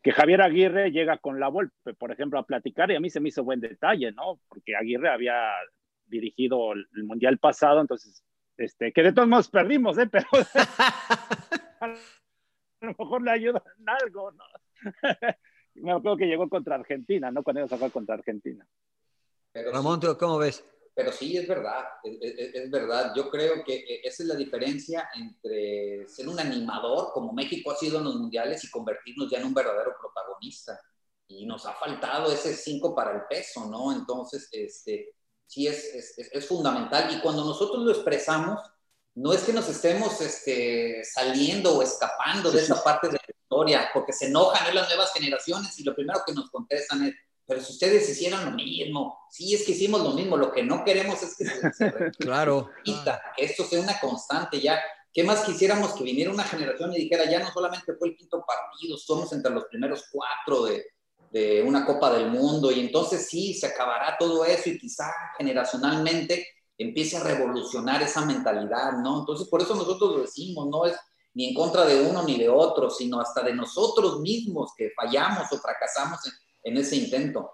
que Javier Aguirre llega con la Volpe, por ejemplo, a platicar y a mí se me hizo buen detalle, ¿no? Porque Aguirre había dirigido el Mundial pasado, entonces, este, que de todos modos perdimos, ¿eh? Pero a lo mejor le ayudan algo, ¿no? me acuerdo que llegó contra Argentina, ¿no? Cuando iba a jugar contra Argentina. Pero Ramón, ¿tú ¿cómo ves? Pero sí, es verdad, es, es- es verdad. Yo creo que eh, esa es la diferencia entre ser un animador, como México ha sido en los mundiales, y convertirnos ya en un verdadero protagonista. Y nos ha faltado ese 5 para el peso, ¿no? Entonces, este, sí es, es, es- es fundamental. Y cuando nosotros lo expresamos, no es que nos estemos este, saliendo o escapando de esa parte de la historia, porque se enojan en las nuevas generaciones y lo primero que nos contestan es, pero si ustedes hicieran lo mismo, sí es que hicimos lo mismo, lo que no queremos es que se, se Claro. que esto sea una constante ya. ¿Qué más quisiéramos que viniera una generación y dijera, ya no solamente fue el quinto partido, somos entre los primeros cuatro de, de una Copa del Mundo y entonces sí, se acabará todo eso y quizá generacionalmente empiece a revolucionar esa mentalidad, ¿no? Entonces por eso nosotros lo decimos, no es ni en contra de uno ni de otro, sino hasta de nosotros mismos que fallamos o fracasamos en, en ese intento.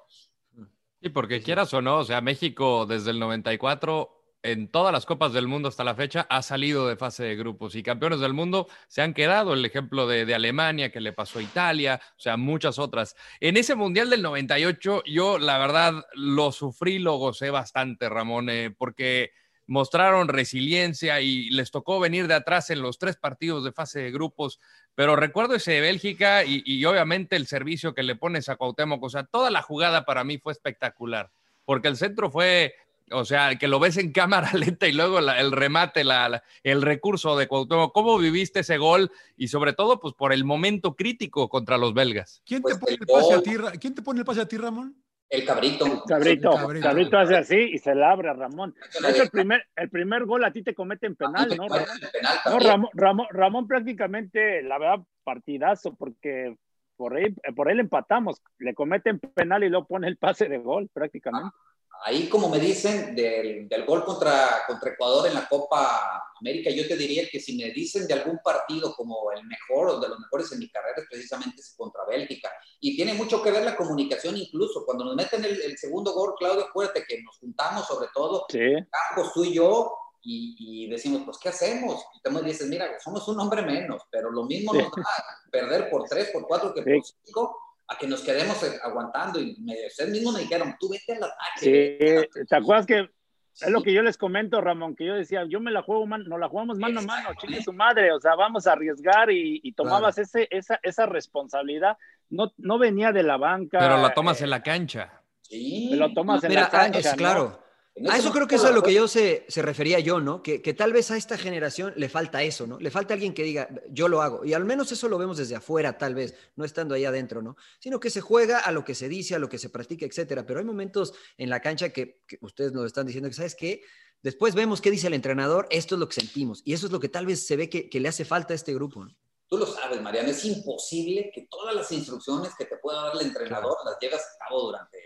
Sí, porque quieras o no, o sea, México desde el 94 en todas las copas del mundo hasta la fecha ha salido de fase de grupos y campeones del mundo se han quedado. El ejemplo de, de Alemania que le pasó a Italia, o sea, muchas otras. En ese mundial del 98, yo la verdad lo sufrí, lo gocé bastante, Ramón, eh, porque mostraron resiliencia y les tocó venir de atrás en los tres partidos de fase de grupos. Pero recuerdo ese de Bélgica y, y obviamente el servicio que le pones a Cuauhtémoc, o sea, toda la jugada para mí fue espectacular. porque el centro fue, o sea, que lo ves en cámara lenta y luego la- el remate, la, la- el recurso de Cuauhtémoc. ¿Cómo viviste ese gol? Y sobre todo, pues por el momento crítico contra los belgas. ¿Quién Pues te pone el pase a ti, ¿Quién te pone el pase a ti, Ramón? El cabrito. Cabrito, Cabrito. Cabrito, hace así y se la abre a Ramón. Hecho, el primer, el primer gol a ti te cometen penal, ¿no, Ramón? El penal No. Ramón, Ramón, Ramón prácticamente, la verdad, partidazo, porque por ahí, por le empatamos. Le cometen penal y luego pone el pase de gol, prácticamente. Ahí, como me dicen, del, del gol contra, contra Ecuador en la Copa América, yo te diría que si me dicen de algún partido como el mejor o de los mejores en mi carrera, es precisamente ese contra Bélgica. Y tiene mucho que ver la comunicación incluso. Cuando nos meten el, el segundo gol, Claudio, acuérdate que nos juntamos sobre todo Sí. Campos, tú y yo, y, y decimos, pues, ¿qué hacemos? Y tú me dices, mira, somos un hombre menos, pero lo mismo nos da perder por tres, por cuatro que por Sí. cinco, a que nos quedemos eh, aguantando. Y me, ustedes mismos me dijeron, tú vete al ataque. Sí, ¿te acuerdas que Sí. es lo que yo les comento, Ramón? Que yo decía, yo me la juego, man, nos la jugamos mano a mano, chingue su madre, o sea, vamos a arriesgar y, y tomabas ese, esa, esa responsabilidad. No, no venía de la banca. Pero la tomas eh, en la cancha. Sí. lo tomas en Mira, la ah, cancha, es ¿no? claro. A ese eso creo que eso es a lo que yo se, se refería yo, ¿no? Que, que tal vez a esta generación le falta eso, ¿no? Le falta alguien que diga, yo lo hago. Y al menos eso lo vemos desde afuera, tal vez, no estando ahí adentro, ¿no? Sino que se juega a lo que se dice, a lo que se practica, etcétera. Pero hay momentos en la cancha que, que ustedes nos están diciendo que, ¿sabes qué? Después vemos qué dice el entrenador, esto es lo que sentimos. Y eso es lo que tal vez se ve que, que le hace falta a este grupo, ¿no? Tú lo sabes, Mariano, es imposible que todas las instrucciones que te pueda dar el entrenador las llevas a cabo durante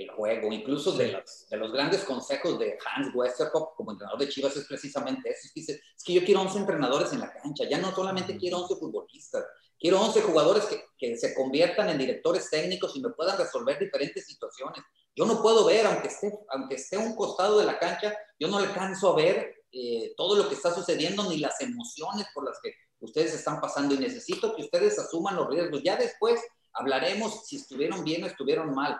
el, juego. Incluso de, los, de los grandes consejos de Hans Westerhoff como entrenador de Chivas es precisamente eso. Es que, dice, es que yo quiero 11 entrenadores en la cancha, ya no solamente quiero 11 futbolistas, quiero 11 jugadores que, que se conviertan en directores técnicos y me puedan resolver diferentes situaciones. Yo no puedo ver, aunque esté, aunque esté a un costado de la cancha, yo no alcanzo a ver eh, todo lo que está sucediendo ni las emociones por las que ustedes están pasando y necesito que ustedes asuman los riesgos. Ya después hablaremos si estuvieron bien o estuvieron mal.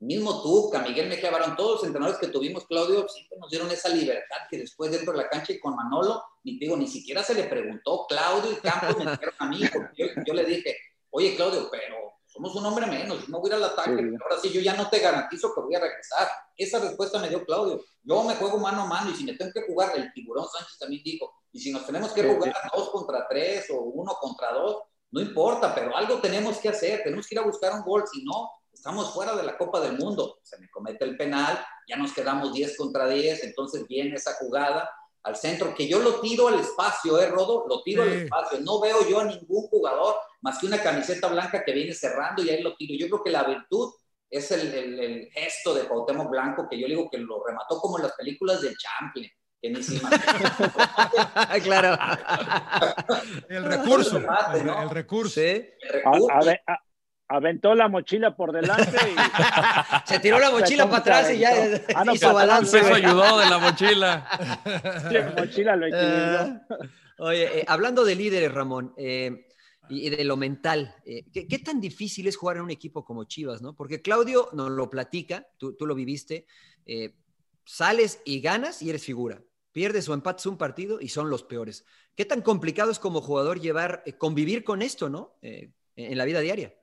Mismo tú, Miguel Mejía Barón, todos los entrenadores que tuvimos, Claudio, siempre nos dieron esa libertad que después dentro de la cancha y con Manolo, ni digo, ni siquiera se le preguntó, Claudio y Campos me dijeron a mí, porque yo, yo le dije, oye Claudio, pero somos un hombre menos, yo no voy a ir al ataque, Sí. ahora sí yo ya no te garantizo que voy a regresar. Esa respuesta me dio Claudio. Yo me juego mano a mano y si me tengo que jugar, el tiburón Sánchez también dijo, y si nos tenemos que Sí, jugar dos contra tres o uno contra dos, no importa, pero algo tenemos que hacer, tenemos que ir a buscar un gol, si no, estamos fuera de la Copa del Mundo. Se me comete el penal, ya nos quedamos 10 contra 10, entonces viene esa jugada al centro, que yo lo tiro al espacio, ¿eh, Rodo? Lo tiro al espacio. No veo yo a ningún jugador más que una camiseta blanca que viene cerrando y ahí lo tiro. Yo creo que la virtud es el, el- el gesto de Cuauhtémoc Blanco, que yo digo que lo remató como en las películas de Champlin, que ni se claro. El recurso. remate, El, ¿no? el recurso. Sí. El A- recurso. ave- a- aventó la mochila por delante y Se tiró la mochila ¿Cómo para atrás y ya? Ah, no, hizo balance. Eso ayudó de la mochila. la mochila lo equilibró. Eh, oye, eh, hablando de líderes, Ramón, eh, y, de lo mental, eh, ¿qué, qué tan difícil es jugar en un equipo como Chivas, no? Porque Claudio nos lo platica, tú, tú lo viviste, eh, sales y ganas y eres figura. Pierdes o empates un partido y son los peores. ¿Qué tan complicado es como jugador llevar, eh, convivir con esto, no? Eh, en la vida diaria.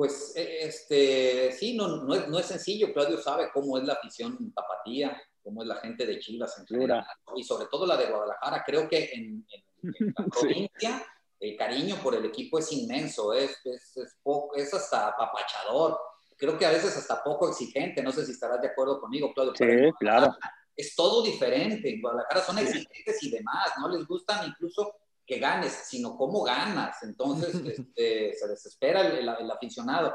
Pues eh, este, sí, no, no, es, no es sencillo. Claudio sabe cómo es la afición tapatía, cómo es la gente de Chivas en general, y sobre todo la de Guadalajara. Creo que en, en- en la provincia el cariño por el equipo es inmenso, es, es, es, poco, es hasta apapachador. Creo que a veces hasta poco exigente. No sé si estarás de acuerdo conmigo, Claudio. Sí, claro. es todo diferente. En Guadalajara son exigentes y demás, no les gustan incluso que ganes, sino cómo ganas. Entonces este, se desespera el, el- el aficionado.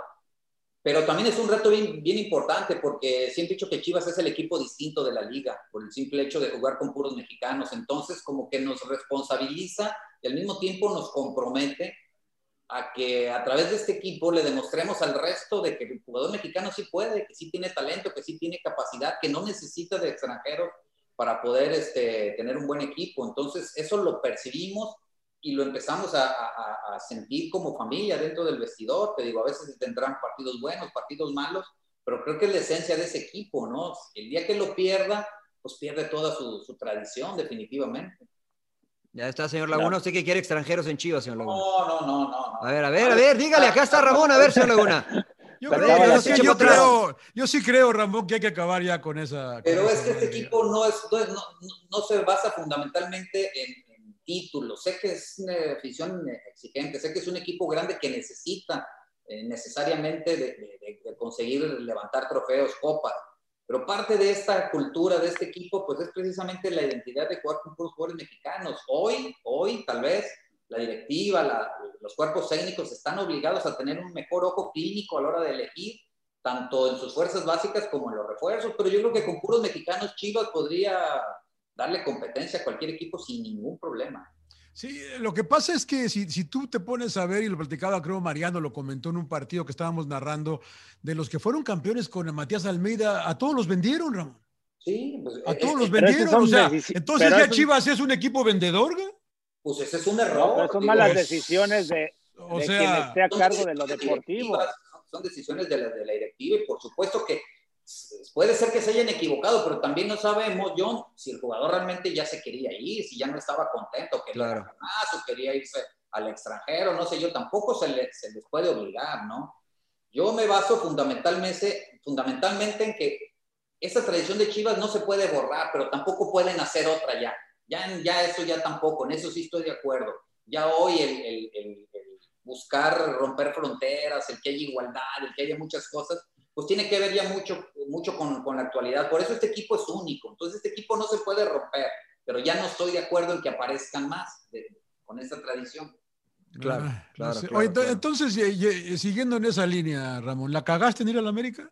Pero también es un reto bien, bien importante porque siempre he dicho que Chivas es el equipo distinto de la liga por el simple hecho de jugar con puros mexicanos. Entonces como que nos responsabiliza y al mismo tiempo nos compromete a que a través de este equipo le demostremos al resto de que el jugador mexicano sí puede, que sí tiene talento, que sí tiene capacidad, que no necesita de extranjeros para poder este, tener un buen equipo. Entonces, eso lo percibimos y lo empezamos a, a- a sentir como familia dentro del vestidor. Te digo, a veces tendrán partidos buenos, partidos malos, pero creo que es la esencia de ese equipo, ¿no? El día que lo pierda, pues pierde toda su, su tradición, definitivamente. Ya está, señor Laguna. ¿Usted que quiere extranjeros en Chivas, señor Laguna? No, no, no, no. no. A ver, a ver, a ver, dígale, acá está Ramón, a ver, señor Laguna. Yo, creo- yo sí- yo creo, yo sí creo, Ramón, que hay que acabar ya con esa. Pero con es esa que este idea. equipo no, es, no, no- no se basa fundamentalmente en, en títulos. Sé que es una afición exigente, sé que es un equipo grande que necesita eh, necesariamente de, conseguir levantar trofeos, copas. Pero parte de esta cultura de este equipo, pues es precisamente la identidad de jugar con puros jugadores mexicanos. Hoy, hoy, tal vez, la directiva, los cuerpos técnicos están obligados a tener un mejor ojo clínico a la hora de elegir tanto en sus fuerzas básicas como en los refuerzos, pero yo creo que con puros mexicanos Chivas podría darle competencia a cualquier equipo sin ningún problema. Sí, lo que pasa es que si, si tú te pones a ver, y lo platicaba, creo Mariano lo comentó en un partido que estábamos narrando, de los que fueron campeones con Matías Almeida, a todos los vendieron, Ramón. Sí, pues, A es- todos los pero esos vendieron. son O sea, entonces ya Chivas es un equipo vendedor, güey. pues ese es un error. pero son digo, malas es- decisiones de, O de sea, quien esté a cargo de lo deportivo. directivas, son- decisiones de la, de la directiva y por supuesto que puede ser que se hayan equivocado, pero también no sabemos, John, si el jugador realmente ya se quería ir, si ya no estaba contento, quería Claro. más o quería irse al extranjero, no sé yo, tampoco se, le- se les puede obligar, ¿no? Yo me baso fundamentalmente, fundamentalmente en que esa tradición de Chivas no se puede borrar, pero tampoco pueden hacer otra ya. Ya, ya eso ya tampoco, en eso sí estoy de acuerdo. Ya hoy el, el- el- el buscar romper fronteras, el que haya igualdad, el que haya muchas cosas, pues tiene que ver ya mucho, mucho con, con la actualidad. Por eso este equipo es único. Entonces este equipo no se puede romper, pero ya no estoy de acuerdo en que aparezcan más de- con esta tradición. Claro, Ah, no claro, sé. claro, Oye, ento- claro. entonces, ye- ye- siguiendo en esa línea, Ramón, ¿la cagaste en ir a la América?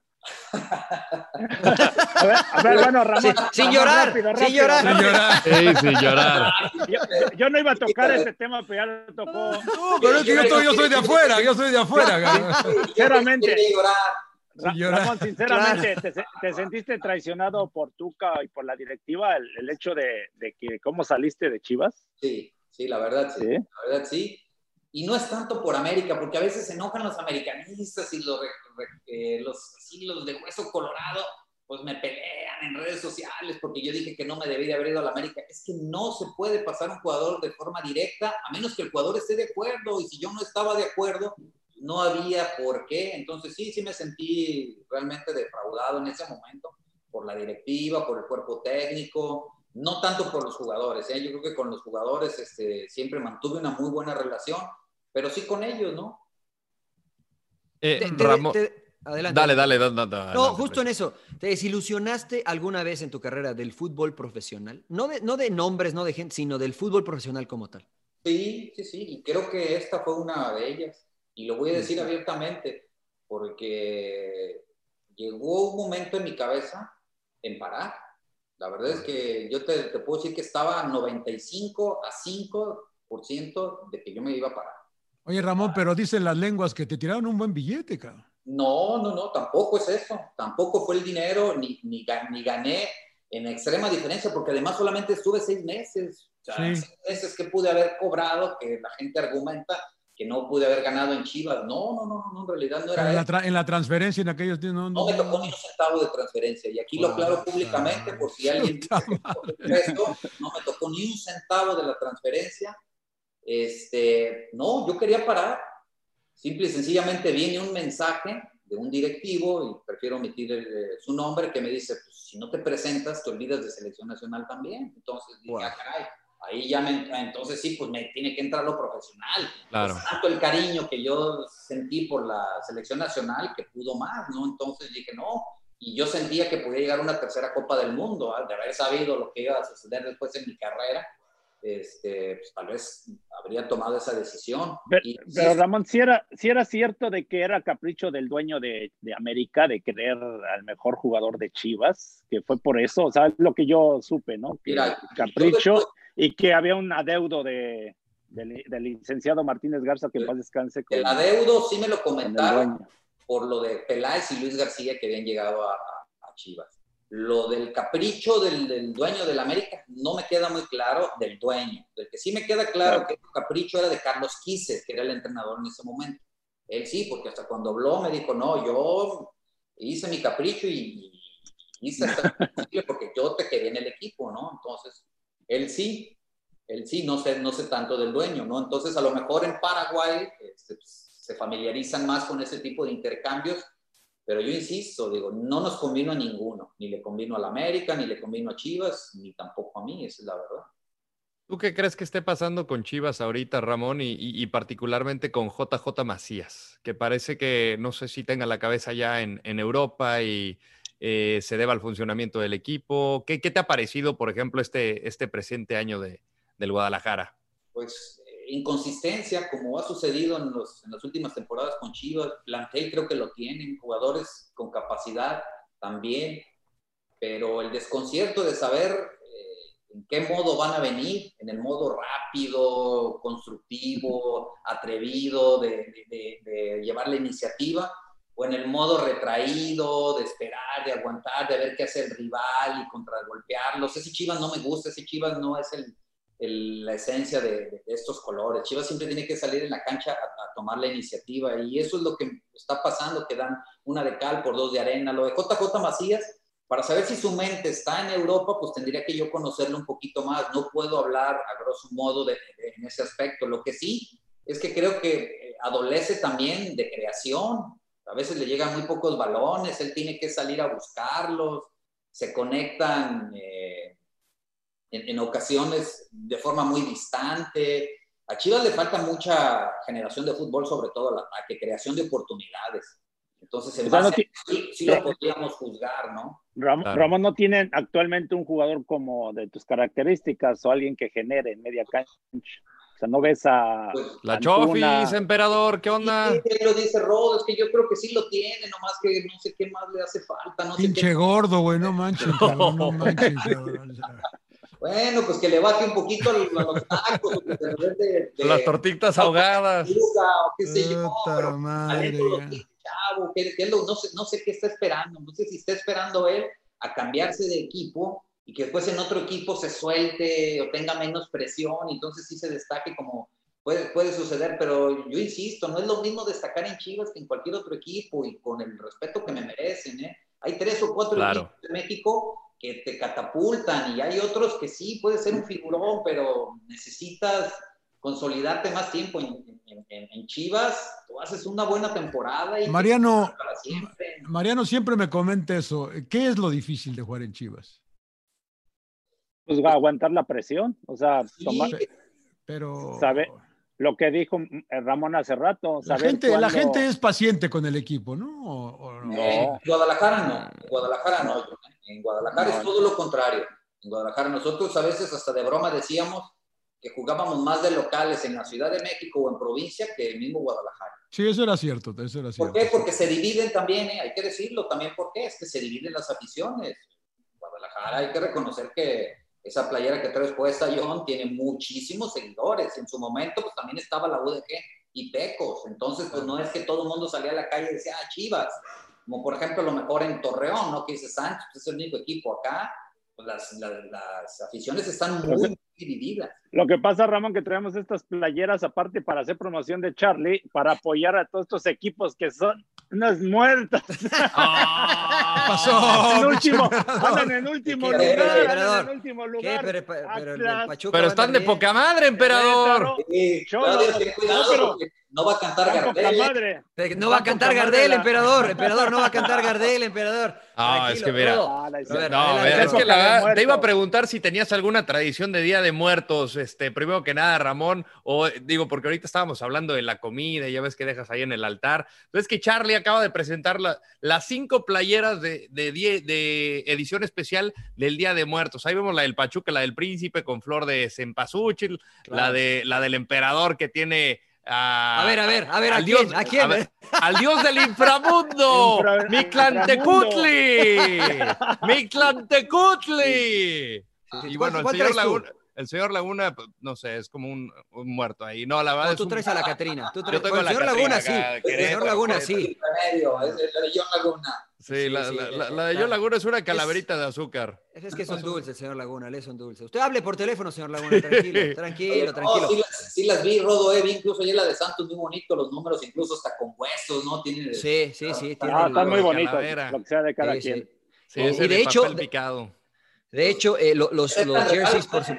A ver, a ver, bueno, Ramón. Sí, sin llorar, rápido, sin llorar. rápido. Sí, sin llorar. Yo, yo no iba a tocar ese tema, pero ya lo tocó. No, pero es que yo, yo soy de afuera, yo soy de afuera. Sinceramente, Ramón, sinceramente, te, se- te sentiste traicionado por Tuca y por la directiva el, el hecho de, de que cómo saliste de Chivas? Sí, sí, la verdad sí. Sí. La verdad sí. Y no es tanto por América, porque a veces se enojan los americanistas y los, eh, los, sí, los de hueso colorado, pues me pelean en redes sociales porque yo dije que no me debía de haber ido a la América. Es que no se puede pasar un jugador de forma directa a menos que el jugador esté de acuerdo. Y si yo no estaba de acuerdo, no había por qué. Entonces sí, sí me sentí realmente defraudado en ese momento por la directiva, por el cuerpo técnico, no tanto por los jugadores. ¿eh? Yo creo que con los jugadores este, siempre mantuve una muy buena relación, pero sí con ellos, ¿no? Eh, Te- te- Ramón- te- adelante. Dale, dale, dale, dale, dale, No, adelante, justo en eso. ¿Te desilusionaste alguna vez en tu carrera del fútbol profesional? No de, no de nombres, no de gente, sino del fútbol profesional como tal. Sí, sí, sí, y creo que esta fue una de ellas. Y lo voy a decir abiertamente, porque llegó un momento en mi cabeza en parar. La verdad es que yo te, te puedo decir que estaba 95 a 5% de que yo me iba a parar. Oye, Ramón, pero dicen las lenguas que te tiraron un buen billete, cabrón. No, no, no, tampoco es eso. Tampoco fue el dinero, ni, ni, ni gané en extrema diferencia, porque además solamente estuve seis meses. O sea, Sí. seis meses que pude haber cobrado, que la gente argumenta que no pude haber ganado en Chivas. No, no, no, no, en realidad no era en, la en la transferencia en aquellos días no, No me tocó ni un centavo de transferencia. Y aquí lo aclaro públicamente por si alguien dice que esto, no me tocó ni un centavo de la transferencia. Este, no, yo quería parar. Simple y sencillamente viene un mensaje de un directivo, y prefiero omitir el, eh, su nombre, que me dice, pues, si no te presentas, te olvidas de selección nacional también. Entonces dije, ah, caray, ahí ya me, entonces sí, pues me tiene que entrar lo profesional. Claro. Es tanto el cariño que yo sentí por la selección nacional que pudo más, ¿no? Entonces dije, no, y yo sentía que podía llegar a una tercera Copa del Mundo, ¿ah? de haber sabido lo que iba a suceder después en mi carrera, este, pues tal vez habría tomado esa decisión. Pero, Y- pero, Ramón, si era, si era cierto de que era capricho del dueño de, de América de querer al mejor jugador de Chivas, que fue por eso, o sea, es lo que yo supe, ¿no? Que Mira, capricho y que había un adeudo de, del, del licenciado Martínez Garza, que en paz descanse. Con, El adeudo sí me lo comentaron por lo de Peláez y Luis García que habían llegado a Chivas. Lo del capricho del, del dueño del América no me queda muy claro del dueño. Del que sí me queda claro Claro. que el capricho era de Carlos Quises, que era el entrenador en ese momento. Él sí, porque hasta cuando habló me dijo, no, yo hice mi capricho y, y hice hasta porque yo te quería en el equipo, ¿no? Entonces, él sí, él sí, no sé, no sé tanto del dueño, ¿no? Entonces, a lo mejor en Paraguay este, pues, se familiarizan más con ese tipo de intercambios Pero yo insisto, digo, no nos convino a ninguno, ni le convino a la América, ni le convino a Chivas, ni tampoco a mí, esa es la verdad. ¿Tú qué crees que esté pasando con Chivas ahorita, Ramón, y, y- y particularmente con JJ Macías? Que parece que no sé si tenga la cabeza ya en, en Europa y eh, se deba al funcionamiento del equipo. ¿Qué, qué te ha parecido, por ejemplo, este, este presente año de, del Guadalajara? Pues inconsistencia, como ha sucedido en, los, en las últimas temporadas con Chivas, plantel creo que lo tienen, jugadores con capacidad también, pero el desconcierto de saber eh, en qué modo van a venir, en el modo rápido, constructivo, atrevido, de, llevar la iniciativa, o en el modo retraído, de esperar, de aguantar, de ver qué hace el rival y contragolpearlos. Ese Chivas no me gusta, ese Chivas no es el, el- la esencia de, de estos colores. Chivas siempre tiene que salir en la cancha a, a tomar la iniciativa y eso es lo que está pasando, que dan una de cal por dos de arena. Lo de JJ Macías, para saber si su mente está en Europa, pues tendría que yo conocerlo un poquito más. No puedo hablar a grosso modo de, de- en ese aspecto. Lo que sí es que creo que eh, adolece también de creación. A veces le llegan muy pocos balones, él tiene que salir a buscarlos, se conectan eh, en, en ocasiones de forma muy distante. A Chivas le falta mucha generación de fútbol, sobre todo al ataque, creación de oportunidades. Entonces, en O sea, no base ti- a sí, sí lo podríamos juzgar, ¿no? Ram- Claro. Ramón, ¿no tienen actualmente un jugador como de tus características o alguien que genere en media cancha? O sea, ¿no ves a Pues, La Antuna? Chofis, emperador, ¿qué onda? Sí, lo dice Rodo, es que yo creo que sí lo tiene, nomás que no sé qué más le hace falta, no sé Pinche qué. gordo, güey, no manches, cabrón, no manches. Bueno, pues que le baje un poquito a los, tacos, dé de, de Las tortitas ahogadas. o qué sé yo, pero madre, chavo, que, que lo- no, sé, no sé qué está esperando, no sé si está esperando él a cambiarse de equipo y que después en otro equipo se suelte o tenga menos presión y entonces sí se destaque como puede, puede suceder, pero yo insisto, no es lo mismo destacar en Chivas que en cualquier otro equipo y con el respeto que me merecen, ¿eh? Hay tres o cuatro Claro. equipos de México que te catapultan y hay otros que sí, puede ser un figurón, pero necesitas consolidarte más tiempo en, en- en- en Chivas, tú haces una buena temporada y Mariano, para siempre. Mariano siempre me comenta eso. ¿Qué es lo difícil de jugar en Chivas? Pues va a aguantar la presión, o sea, Sí, tomar, Pero sabe, lo que dijo eh, Ramón hace rato, la gente, la gente es paciente con el equipo, ¿no? ¿O- o no? No. En Guadalajara no, en Guadalajara no, ¿eh? en Guadalajara No. es todo lo contrario. En Guadalajara nosotros a veces hasta de broma decíamos que jugábamos más de locales en la Ciudad de México o en provincia que el mismo Guadalajara. Sí, eso era cierto, eso era ¿Por cierto. qué? Porque se dividen también, ¿eh? hay que decirlo también por qué, es que se dividen las aficiones. En Guadalajara hay que reconocer que esa playera que traes puesta, John, tiene muchísimos seguidores. En su momento, pues también estaba la UDG y Pecos. Entonces, pues no es que todo el mundo salía a la calle y decía, ah, Chivas. Como por ejemplo, a lo mejor en Torreón, ¿no? Que dice Sánchez, pues es el único equipo acá. Pues las, las, las aficiones están muy, muy divididas. Lo que pasa, Ramón, que traemos estas playeras aparte para hacer promoción de Charlie, para apoyar a todos estos equipos que son unas muertas. ¿Qué pasó? en último, andan en último ¿Qué, lugar, andan emperador? en último ¿Qué? lugar. Pero, pero están de poca madre, emperador. Cuidado, no, pero- porque no va a cantar Gardel. ¿eh? madre. Pero No va a cantar Gardel, emperador. Emperador, no va a cantar Gardel, emperador. Ah, es que mira. Ah, la A ver, No, es que la te iba a preguntar si tenías alguna tradición de Día de Muertos, este, primero que nada, Ramón, o eh, digo, porque ahorita estábamos hablando de la comida, y ya ves que dejas ahí en el altar. Entonces que Charlie acaba de presentar la- las cinco playeras de, de, die- de edición especial del Día de Muertos. Ahí vemos la del Pachuca, la del Príncipe con flor de cempasúchil, la, de, la del Emperador que tiene a, A ver, a ver, a ver, ¿a al quién? dios- ¿A quién? ver, al dios del inframundo, Infra- Mictlantecutli, Mictlantecutli. Y bueno, el ¿Cuál señor, tú? El señor Laguna, pues, no sé, es como un, un muerto ahí. No, la verdad No, es tú un- traes a la Catrina. Tú Yo traes... tengo Bueno, el la señor Catrina Laguna, sí. El señor Laguna, sí. Remedio, es de la de John Laguna. Sí, Sí, la, sí, la- la- la de. John Laguna es una calaverita de azúcar. Es que es un dulce, el señor Laguna, él es un dulce. Usted hable por teléfono, señor Laguna, tranquilo, tranquilo, No, tranquilo. sí, las, sí las vi, Rodo, eh, vi incluso ayer la de Santos, muy bonito, los números incluso hasta compuestos, ¿no? Tienen Sí, sí, sí. tiene Ah, están muy bonitos, lo que sea de cada Sí, quien. Ese y de de hecho- papel picado. De hecho, eh, lo- los, los jerseys, por, su-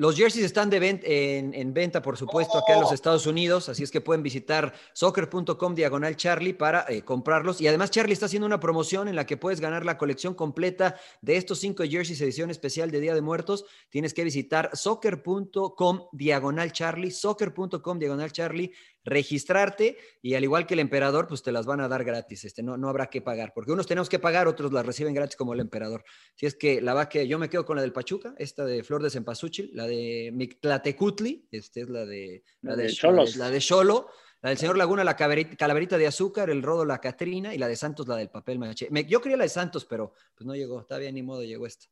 Los jerseys están de en, en venta, por supuesto, acá en los Estados Unidos, así es que pueden visitar soccer.com diagonal Charlie para eh, comprarlos. Y además Charlie está haciendo una promoción en la que puedes ganar la colección completa de estos cinco jerseys edición especial de Día de Muertos. Tienes que visitar soccer.com diagonal Charlie, soccer.com diagonal Charlie, registrarte y al igual que el emperador, pues te las van a dar gratis. Este, no, no habrá que pagar, porque unos tenemos que pagar, otros las reciben gratis como el emperador. Si es que la va que yo me quedo con la del Pachuca, esta de Flor de Cempasúchil, la de Mictlatecutli, este es la de La la de de Xolos. la de Cholo, la del señor Laguna, la calaverita de azúcar, el rodo, la Catrina y la de Santos, la del papel maché. Me- yo quería la de Santos, pero pues no llegó. Está bien, ni modo, llegó esta.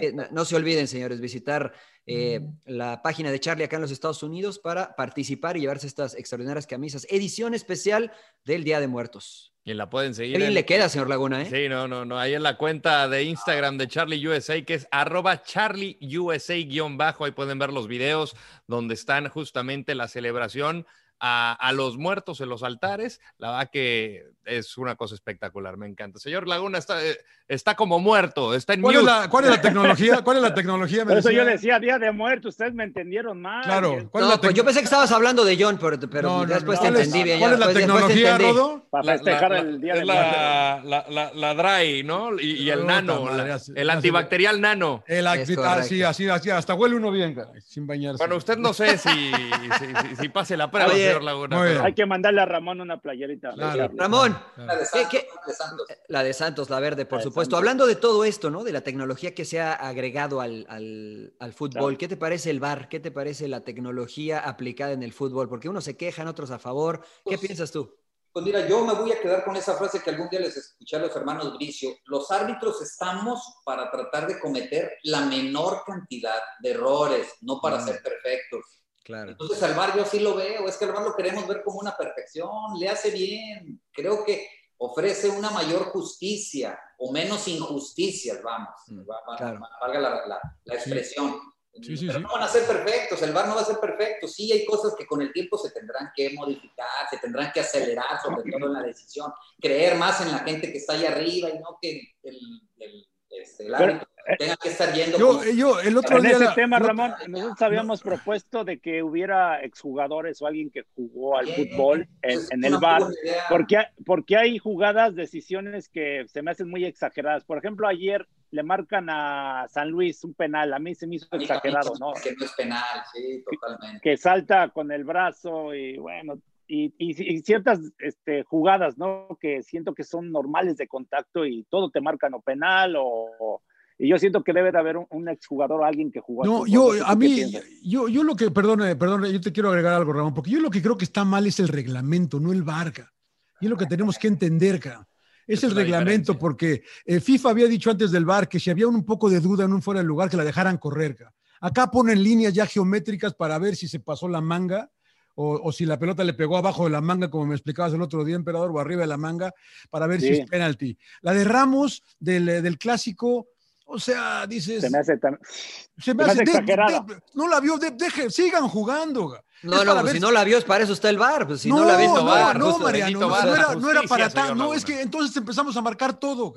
Que no, no se olviden, señores, visitar eh, la página de Charlie acá en los Estados Unidos para participar y llevarse estas extraordinarias camisas. Edición especial del Día de Muertos. Y la pueden seguir. Qué bien en- le queda, señor Laguna, ¿eh? Sí, no, no, no. Ahí en la cuenta de Instagram de Charlie USA, que es arroba Charlie USA guion bajo. Ahí pueden ver los videos donde están justamente la celebración a, a los muertos en los altares. La verdad que es una cosa espectacular, me encanta. Señor Laguna está, eh, está como muerto, está en ¿Cuál es, mute. la, cuál es la tecnología? ¿Cuál es la tecnología? Por eso yo decía. decía Día de Muertos, ustedes me entendieron mal. Claro. ¿Cuál No, es la pues yo pensé que estabas hablando de John, pero, pero No, después no. te ¿Cuál es- entendí bien. ¿Cuál es la te tecnología, entendí. Rodo? Para festejar la- el Día es de Muertos. la, la, la, la dry, ¿no? Y, y el nano, el antibacterial nano. El Es acti- ah, así, así, hasta huele uno bien, sin bañarse. Bueno, usted no sé si, si, si- si pase la prueba, Oye, señor Laguna. muy pero- bien. Hay que mandarle a Ramón una playerita. Claro. Ramón, La de ¿qué- Santos, qué- la de Santos. La de Santos, la verde, por La supuesto. Santos. Hablando de todo esto, ¿no? De la tecnología que se ha agregado al, al- al fútbol. Claro. ¿Qué te parece el VAR? ¿Qué te parece la tecnología aplicada en el fútbol? Porque unos se quejan, otros a favor. ¿Qué Pues- piensas tú? Pues mira, yo me voy a quedar con esa frase que algún día les escuché a los hermanos Bricio. Los árbitros estamos para tratar de cometer la menor cantidad de errores, no para Mm. ser perfectos. Claro. Entonces al VAR yo así lo veo, es que al VAR lo queremos ver como una perfección, le hace bien, creo que ofrece una mayor justicia o menos injusticias, vamos, Mm, va- va- claro. valga la, la- la expresión. Sí, sí, Pero sí. no van a ser perfectos, el VAR no va a ser perfecto, sí hay cosas que con el tiempo se tendrán que modificar, se tendrán que acelerar, sobre todo en la decisión, creer más en la gente que está ahí arriba y no que el, el- este, el Pero, árbitro tenga que estar yendo Yo, con- yo el otro En día. ese la- tema, Ramón, nosotros habíamos propuesto de que hubiera exjugadores o alguien que jugó al Bien, fútbol en, en el bar, porque, porque hay jugadas, decisiones que se me hacen muy exageradas. Por ejemplo, ayer le marcan a San Luis un penal, a mí se me hizo mí exagerado, ¿no? Que no es penal, sí, totalmente. Que salta con el brazo y bueno, y, y- y ciertas este, jugadas, ¿no? Que siento que son normales de contacto y todo te marcan o penal o... Y yo siento que debe de haber un, un exjugador o alguien que jugó. No, yo, a mí, yo, yo lo que, perdone, perdone, yo te quiero agregar algo, Ramón, porque yo lo que creo que está mal es el reglamento, no el barca. Y es lo que tenemos que entender, ca. Es Es el reglamento, diferencia. porque eh, FIFA había dicho antes del VAR que si había un poco de duda en un fuera de lugar, que la dejaran correr. ca. Acá ponen líneas ya geométricas para ver si se pasó la manga o, o si la pelota le pegó abajo de la manga, como me explicabas el otro día, emperador, o arriba de la manga, para ver si es penalti. La de Ramos del, eh, del clásico, o sea, dices. Se me hace tan... Se me Se me hace, hace de- exagerada. de- no la vio, de- deje, sigan jugando. ga. No, no, pues ver si no la vio, es para eso está el VAR. Pues si no, la viste, no, VAR, no, justo, Mariano, no, VAR, no era, no era para tanto. No, es que entonces empezamos a marcar todo.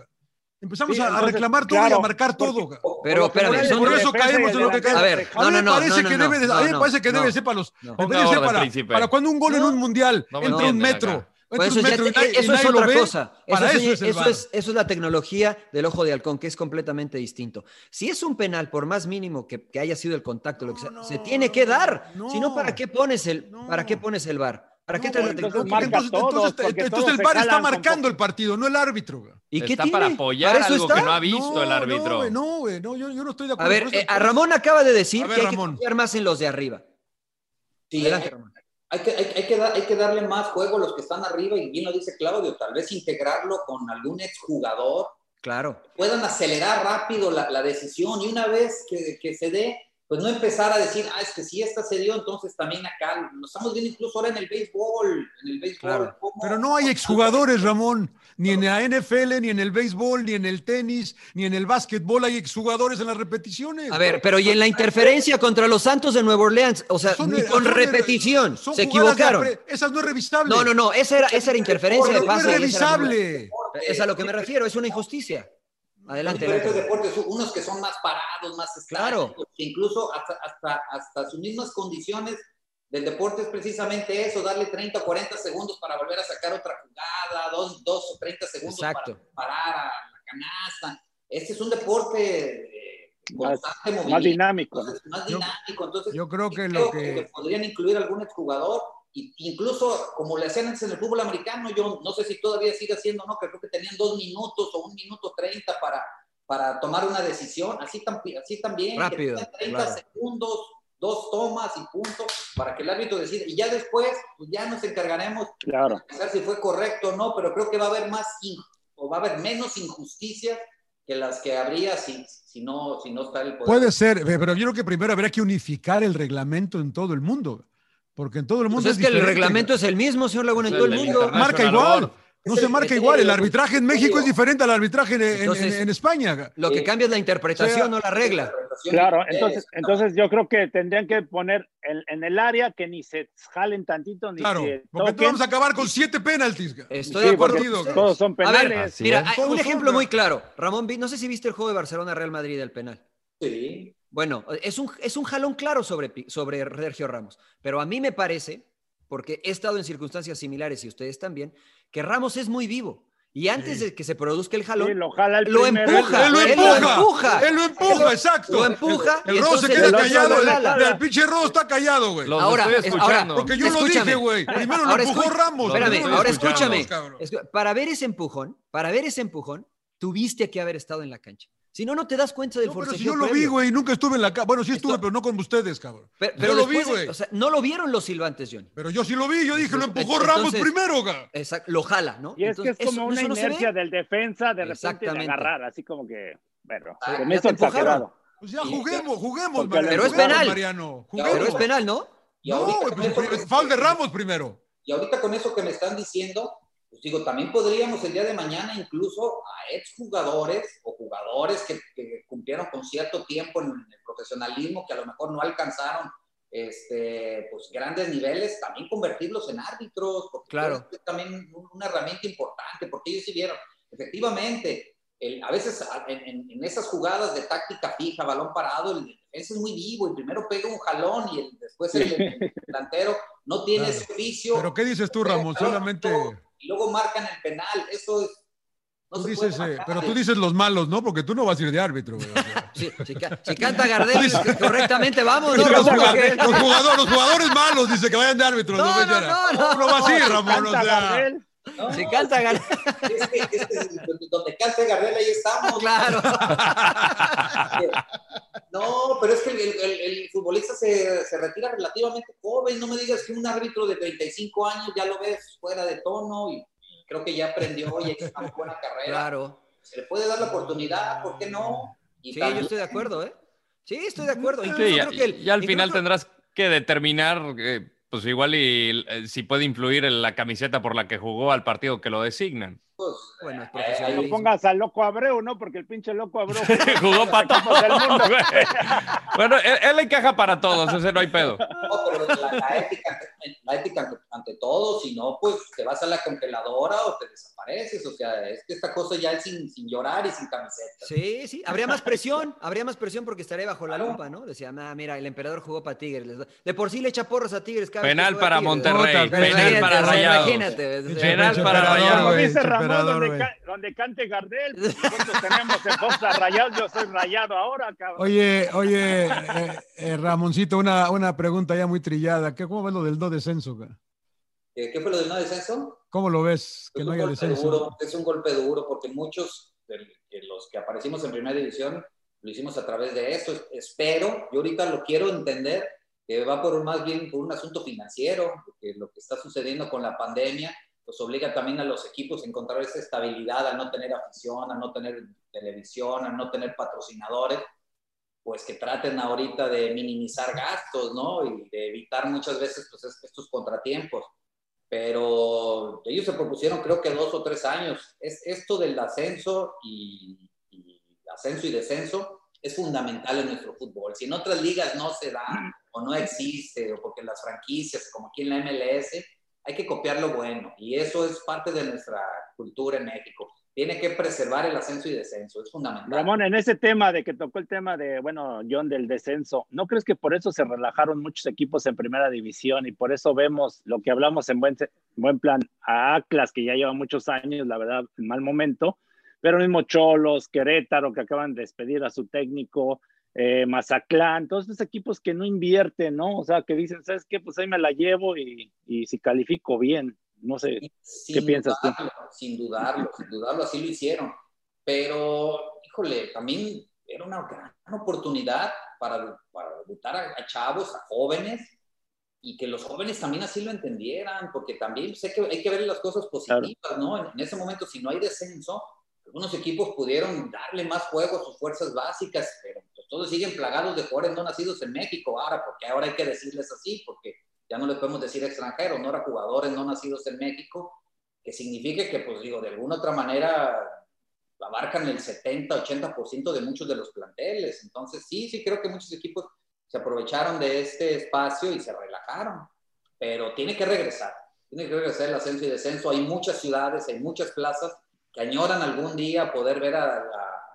Empezamos Sí, a- entonces, reclamar todo y a claro, marcar todo. Pero, son- el Por eso caemos en lo que delantero A ver, A no, mí no, me no, parece no, que no, debe de, no, a mí me no, parece que no. debe ser para los. No. parece orden, para, para cuando un gol en un mundial No entra un metro. Pues eso, metro y y es otra ve, cosa. Eso, es, eso es el eso VAR. es- eso es la tecnología del ojo de halcón, que es completamente distinto. Si es un penal, por más mínimo que, que haya sido el contacto, lo que sea, No, se tiene que dar. no. Si no, ¿para qué pones el, No. ¿para qué pones el VAR? ¿Para qué No, traes la entonces tecnología? entonces, todos, entonces, el VAR está con marcando el partido, no el árbitro. ¿Y qué Está tiene? para apoyar ¿Para eso algo está? que no ha visto el árbitro. No, güey, no, yo, yo no estoy de A acuerdo. ver, por eso- eh, a Ramón acaba de decir A ver, que hay que confiar más en los de arriba. Sí, Adelante, Ramón. Hay que, hay, hay que dar- hay que darle más juego a los que están arriba y bien lo dice Claudio, tal vez integrarlo con algún exjugador, Claro. puedan acelerar rápido la, la decisión y una vez que, que se dé, pues no empezar a decir, ah, es que si esta se dio, entonces también acá, lo estamos viendo incluso ahora en el béisbol, en el béisbol. Claro. Pero no hay exjugadores, Ramón. Ni en la NFL, ni en el béisbol, ni en el tenis, ni en el básquetbol hay exjugadores en las repeticiones. A ver, pero y en la interferencia contra los Santos de Nueva Orleans, o sea, Son- ni con son- repetición, son se equivocaron. apre- Esas no es revisable. No, no, no, esa era, esa era interferencia de no pase. es esa era- revisable. Es a lo que me refiero, es una injusticia. Adelante. Hay diferentes deportes, unos que son más parados, más Claro. estáticos, que incluso hasta, hasta, hasta sus mismas condiciones del deporte es precisamente eso, darle 30 o 40 segundos para volver a sacar otra jugada, dos, dos o 30 segundos Exacto. para parar a la canasta. Este es un deporte eh, Más, constante más movimiento, dinámico. entonces, más Yo- dinámico. Entonces, Yo creo que creo lo que... podrían incluir algún exjugador, y- incluso como le hacían antes en el fútbol americano, yo no sé si todavía sigue haciendo, ¿no? Que creo que tenían dos minutos o un minuto treinta para, para tomar una decisión, así, tam- así también, Rápido, que tengan 30 claro. segundos, dos tomas y punto, para que el árbitro decida. Y ya después, pues ya nos encargaremos Claro. de saber si fue correcto o no, pero creo que va a haber más, o va a haber menos injusticia que las que habría si, si, no, si no está el poder. Puede ser, pero yo creo que primero habría que unificar el reglamento en todo el mundo. Porque en todo el Pues mundo es que el reglamento es el mismo, señor Laguna, en todo el el mundo. Marca igual. No se marca criterio, igual. El el arbitraje en México criterio. es diferente al arbitraje en, en- Entonces- en- en España. Lo que cambia es la interpretación, O sea, no la regla. Claro, entonces, entonces yo creo que tendrían que poner en, en el área que ni se jalen tantito ni Claro, se porque toquen. vamos a acabar con siete penaltis. Estoy Sí, de acuerdo todos son A ver, penales. Mira, Todos un ejemplo muy claro. Ramón, no sé si viste el juego de Barcelona-Real Madrid del penal. Sí. Bueno, es un, es un jalón claro sobre, sobre Sergio Ramos, pero a mí me parece, porque he estado en circunstancias similares y ustedes también, que Ramos es muy vivo. Y antes de que se produzca el jalón, Sí, lo jala el lo primero. empuja. Él lo Él lo empuja. empuja. Él lo empuja, exacto. Lo empuja El, el se queda el callado. lo El, el pinche Rodo está callado, güey. Ahora, escuchando. Porque yo lo escúchame. dije, güey. Primero lo Ahora empujó escu- Ramos. Espérame, lo ahora empujó escúchame. Para ver ese empujón, para ver ese empujón, tuviste que haber estado en la cancha. Si no, no te das cuenta del No, pero si yo lo vi, güey, nunca estuve en la casa. Bueno, sí estuve, Esto- pero no con ustedes, cabrón. Pero, yo lo vi, güey. o sea, no lo vieron los silbantes, Johnny. Pero yo sí lo vi, yo dije, lo empujó Entonces- Ramos primero, güey. Exacto, lo jala, ¿no? Y es que es Entonces, como eso- una inercia del defensa de repente de agarrar, así como que, bueno, Ah, se me hizo exagerado. Pues ya juguemos, juguemos, Mariano. Pero es penal. Mariano. Pero es penal, ¿no? Y No, güey, pues, pues, foul de Ramos primero. Y ahorita con eso que me están diciendo, pues digo, también podríamos el día de mañana incluso a exjugadores o jugadores que, que cumplieron con cierto tiempo en el profesionalismo, que a lo mejor no alcanzaron este, pues, grandes niveles, también convertirlos en árbitros, porque Claro. es también un- una herramienta importante, porque ellos sí vieron, efectivamente, el- a veces en, en- en esas jugadas de táctica fija, balón parado, el defensa es muy vivo, el primero pega un jalón y el, después el, el delantero no tiene Claro. ese. Pero ¿qué dices tú, Ramón? Pero- Solamente. Y luego marcan el penal. Eso es. No Tú dices, eh, pero tú dices los malos, ¿no? Porque tú no vas a ir de árbitro. Sí, si, ca- si canta Gardel correctamente, vamos, ¿no? los, jugadores, los jugadores- los jugadores malos, dice que vayan de árbitros. No, No, no, no, no. va así, Ramón. O sea, Gardel. No, Si canta Gardel, es que, es que donde cante Gardel, ahí estamos. claro. No, pero es que el, el- el futbolista se, se retira relativamente joven. No me digas que un árbitro de 35 años ya lo ves fuera de tono y creo que ya aprendió y hecho una buena carrera. Claro. Se le puede dar la oportunidad, ¿por qué no? Y Sí, también- yo estoy de acuerdo, ¿eh? Sí, estoy de acuerdo. Sí, Incluso y, creo que el- y al final tendrás que determinar, eh, pues igual y eh, si puede influir en la camiseta por la que jugó al partido que lo designan. Pues, Bueno, es eh, No pongas al loco Abreu, ¿no? Porque el pinche loco Abreu jugó para equipos del mundo. todos. bueno, él, él encaja para todos, ese no hay pedo. No, pero la, la ética, la ética ante, todo, si no, pues te vas a la congeladora o te desapareces. O sea, es que esta cosa ya es sin, sin llorar y sin camiseta. Sí, sí, habría más presión, habría más presión porque estaría bajo la Claro. lupa, ¿no? Decía, ah, mira, el emperador jugó para Tigres. les da- De por sí le echa porras a Tigres. cada Penal para Tigres. Monterrey, penal para Rayados. Imagínate. Penal para Rayados. Donde, ca- donde cante Gardel, pues nosotros tenemos en Costa Rayado, yo soy rayado ahora, cabrón. Oye, oye, eh, eh, Ramoncito, una, una pregunta ya muy trillada. ¿Qué, ¿Cómo ves lo del no descenso? güey? ¿Qué, qué fue lo del no descenso? ¿Cómo lo ves? Que Es no un haya golpe descenso. duro, es un golpe duro porque muchos de los que aparecimos en primera división lo hicimos a través de esto. Espero, yo ahorita lo quiero entender, que va por un- más bien por un asunto financiero, porque lo que está sucediendo con la pandemia pues obliga también a los equipos a encontrar esa estabilidad, a no tener afición, a no tener televisión, a no tener patrocinadores, pues que traten ahorita de minimizar gastos, ¿no? Y de evitar muchas veces pues, es- estos contratiempos pero ellos se propusieron creo que dos o tres años. Es, esto del ascenso y, y ascenso y descenso es fundamental en nuestro fútbol. Si en otras ligas no se da o no existe, o porque las franquicias, como aquí en la MLS, hay que copiar lo bueno. Y eso es parte de nuestra cultura en México. tiene que preservar el ascenso y descenso, es fundamental. Ramón, en ese tema de que tocó el tema de, bueno, John, del descenso, ¿no crees que por eso se relajaron muchos equipos en primera división y por eso vemos lo que hablamos en buen, buen plan a Atlas, que ya lleva muchos años, la verdad, en mal momento, pero mismo Cholos, Querétaro, que acaban de despedir a su técnico, eh, Mazatlán, todos esos equipos que no invierten, ¿no? O sea, que dicen, ¿sabes qué? Pues ahí me la llevo y, y si califico bien. No sé, ¿qué piensas tú? Sin dudarlo, sin dudarlo, así lo hicieron. Pero, híjole, también era una gran oportunidad para, para debutar a, chavos, a jóvenes, y que los jóvenes también así lo entendieran, porque también sé que hay que ver las cosas positivas, ¿no? En, ese momento, si no hay descenso, algunos equipos pudieron darle más juego a sus fuerzas básicas, pero pues, todos siguen plagados de jugadores no nacidos en México ahora, porque ahora hay que decirles así, porque ya no les podemos decir extranjeros, no era jugadores no nacidos en México, que signifique que, pues digo, de alguna otra manera abarcan el 70, 80% de muchos de los planteles. Entonces, sí, sí, creo que muchos equipos se aprovecharon de este espacio y se relajaron, pero tiene que regresar, tiene que regresar el ascenso y descenso. Hay muchas ciudades, hay muchas plazas que añoran algún día poder ver a,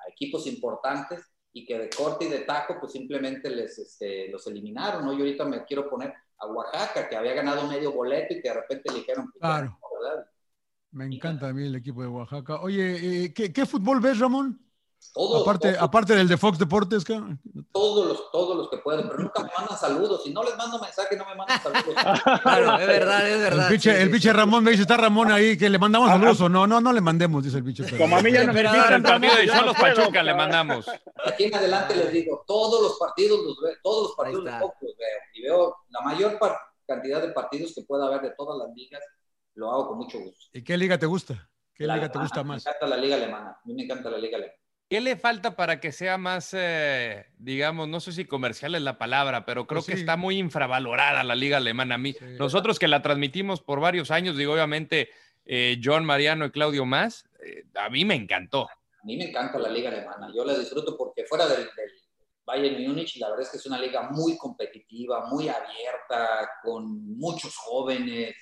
equipos importantes y que de corte y de taco, pues simplemente les, este, los eliminaron, ¿no? Yo ahorita me quiero poner a Oaxaca, que había ganado medio boleto y que de repente le dijeron, pues, claro. Me encanta a mí el equipo de Oaxaca. Oye, eh, ¿qué, fútbol ves, Ramón? Aparte, aparte del de Fox Deportes, ¿qué? Todos los, todos los que pueden, pero nunca me mandan saludos. Si no les mando mensaje, no me mandan saludos. claro, es verdad, es verdad. El biche, Ramón me dice, está Ramón ahí, que le mandamos ah, saludos ah. o no. No, no le mandemos, dice el biche. Como a mí ya no me el partido de los Pachuca le mandamos. Aquí en adelante les digo, todos los partidos los veo, todos los partidos de Fox los veo. Y veo la mayor cantidad de partidos que pueda haber de todas las ligas, lo hago con mucho gusto. ¿Y qué liga te gusta? ¿Qué liga te gusta más? Me encanta la liga alemana. A mí me encanta la liga alemana. ¿Qué le falta para que sea más, eh, digamos, no sé si comercial es la palabra, pero creo pues que está muy infravalorada la liga alemana? A mí, nosotros que la transmitimos por varios años, digo, obviamente, eh, John, Mariano y Claudio más, eh, a mí me encantó. A mí me encanta la liga alemana, yo la disfruto porque fuera del, Bayern Múnich, la verdad es que es una liga muy competitiva, muy abierta, con muchos jóvenes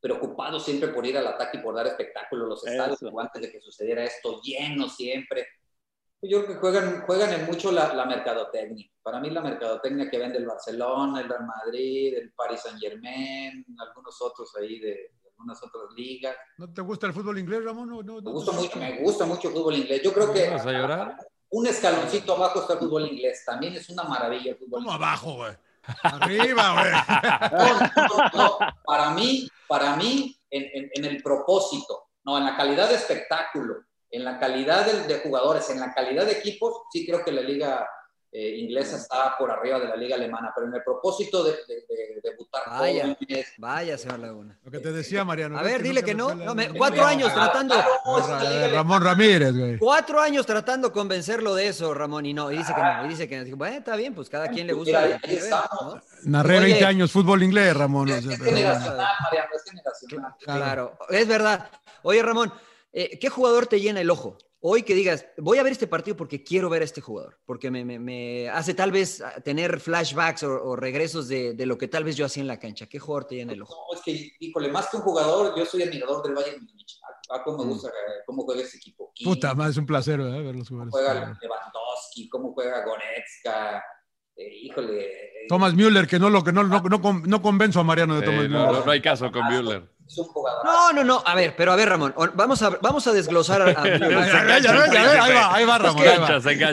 preocupados siempre por ir al ataque y por dar espectáculo los estadios, antes de que sucediera esto, lleno siempre. Yo creo que juegan, juegan en mucho la, la, mercadotecnia. Para mí la mercadotecnia que vende el Barcelona, el Real Madrid, el Paris Saint Germain, algunos otros ahí de, algunas otras ligas. ¿No te gusta el fútbol inglés, Ramón? No, no, me, gusta mucho, me gusta mucho el fútbol inglés. Yo creo que a llorar? un escaloncito abajo está el fútbol inglés. También es una maravilla el fútbol ¿Cómo abajo, güey? Arriba, güey. para mí, para mí, en, el propósito, no, en la calidad de espectáculo, en la calidad de jugadores, en la calidad de equipos, sí creo que la liga eh, inglesa está por arriba de la liga alemana, pero en el propósito de, debutar vaya, Vaya, señor Laguna. Lo que te decía, Mariano. A ver, dile que no. cuatro años tratando. Ramón Ramírez, güey. Cuatro años tratando de convencerlo de eso, Ramón, y no. Y dice que no. Y dice que bueno, está bien, pues cada quien le gusta. Mira, ahí estamos. Narré 20 años fútbol inglés, Ramón. Es, generacional, Mariano, es generacional. Claro, es verdad. Oye, Ramón, eh, ¿qué jugador te llena el ojo? Hoy que digas, voy a ver este partido porque quiero ver a este jugador, porque me, hace tal vez tener flashbacks o, regresos de, lo que tal vez yo hacía en la cancha. ¿Qué jugador te llena el ojo? No, es que, híjole, más que un jugador, yo soy admirador del Bayern Múnich. A cómo me mm. gusta eh, cómo juega ese equipo. Puta, más es un placer ¿verdad? verlos jugar. Cómo juega Lewandowski, cómo juega Goretzka. Eh, híjole. Eh, Thomas Müller, que no lo que no, no, no, no convenzo a Mariano de Thomas Müller. No, hay caso con Müller. No, no, no. A ver, pero a ver, Ramón. Vamos a, vamos a desglosar a, ahí va, ahí va, Ramón.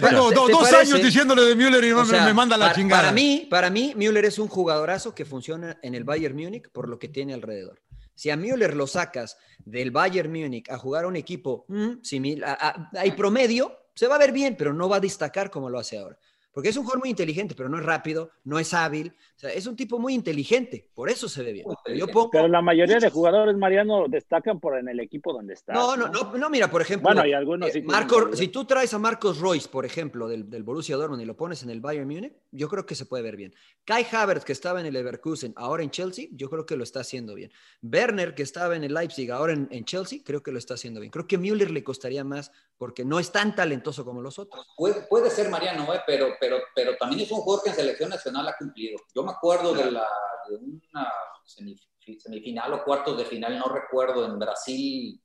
Tengo dos años diciéndole de Müller y me, manda la chingada. Para mí, para mí, Müller es un jugadorazo que funciona en el Bayern Múnich por lo que tiene alrededor. Si a Müller lo sacas del Bayern Múnich a jugar a un equipo mm, similar, hay promedio, se va a ver bien, pero no va a destacar como lo hace ahora. Porque es un jugador muy inteligente, pero no es rápido, no es hábil. O sea, es un tipo muy inteligente, por eso se ve bien. Pero, la mayoría de jugadores, Mariano, destacan por en el equipo donde está. No, no, no, no, mira, por ejemplo. Bueno, hay algunos. Eh, Marco, si tú traes a Marcos Royce, por ejemplo, del, del, Borussia Dortmund y lo pones en el Bayern Múnich, yo creo que se puede ver bien. Kai Havertz, que estaba en el Leverkusen, ahora en Chelsea, yo creo que lo está haciendo bien. Werner, que estaba en el Leipzig, ahora en, en Chelsea, creo que lo está haciendo bien. Creo que Müller le costaría más porque no es tan talentoso como los otros. Puede, puede ser Mariano, eh, pero, pero, pero también es un jugador que en selección nacional ha cumplido. Yo me acuerdo de, la, una semifinal o cuartos de final, no recuerdo, en Brasil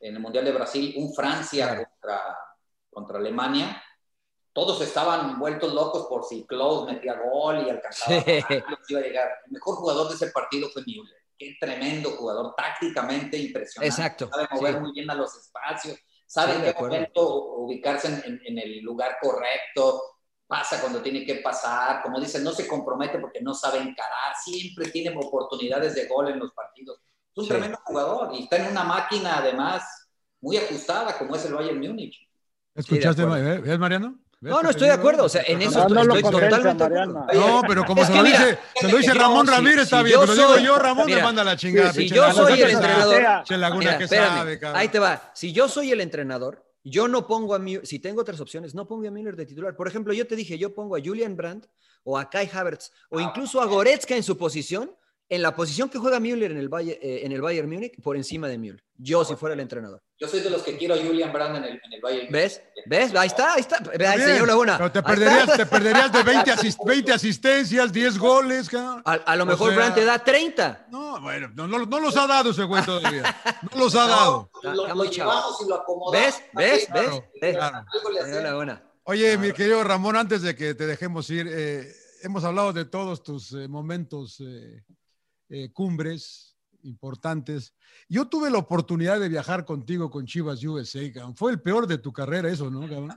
en el Mundial de Brasil, un Francia contra, contra Alemania, todos estaban vueltos locos por si Klaus metía gol y alcanzaba Sí. a iba a llegar. El mejor jugador de ese partido fue Müller. Qué tremendo jugador, tácticamente impresionante. Exacto, Sabe mover sí. muy bien a los espacios, sabe Sí, en de qué momento ubicarse en, en- en el lugar correcto, pasa cuando tiene que pasar, como dicen, no se compromete porque no sabe encarar, siempre tiene oportunidades de gol en los partidos. Es un Sí. tremendo jugador y está en una máquina además muy ajustada como es el Bayern Múnich. ¿Escuchaste. ¿ves, ves, Mariano? ¿Ves No, no estoy de acuerdo. O sea, en eso No, no lo estoy totalmente. Mariano. No, pero como Es se lo, mira, dice, se lo dice Ramón si- Ramírez, está si bien, pero digo yo, Ramón me mira, manda la chingada. si pinche yo soy el entrenador- Mira, que espérame, sabe, cabrón. ahí te va. Si yo soy el entrenador, yo no pongo a Müller, si tengo otras opciones, no pongo a Müller de titular. Por ejemplo, yo te dije, yo pongo a Julian Brandt o a Kai Havertz o incluso a Goretzka en su posición, en la posición que juega Müller en el, Bayer- eh, en el Bayern Múnich, por encima de Müller. Yo, si fuera el entrenador. Yo soy de los que quiero a Julian Brand en el, en el Bayern. ¿Ves? ¿Ves? Ahí está, ahí está. Ahí, Bien, señor Laguna. Pero te perderías, te perderías de 20, asis- 20 asistencias, 10 goles, cabrón. A, a lo O mejor sea, Brandt te da 30. No, bueno, no, no- no los ha dado ese güey todavía. No los ha dado. Lo, Está lo muy chavo. llevamos y lo acomodamos. ¿Ves? ¿Ves? Claro, ¿Ves? Claro. Oye, mi querido Ramón, antes de que te dejemos ir, eh, hemos hablado de todos tus eh, momentos eh, eh, cumbres importantes. Yo tuve la oportunidad de viajar contigo con Chivas USA, cabrón. Fue el peor de tu carrera eso, ¿no, cabrón?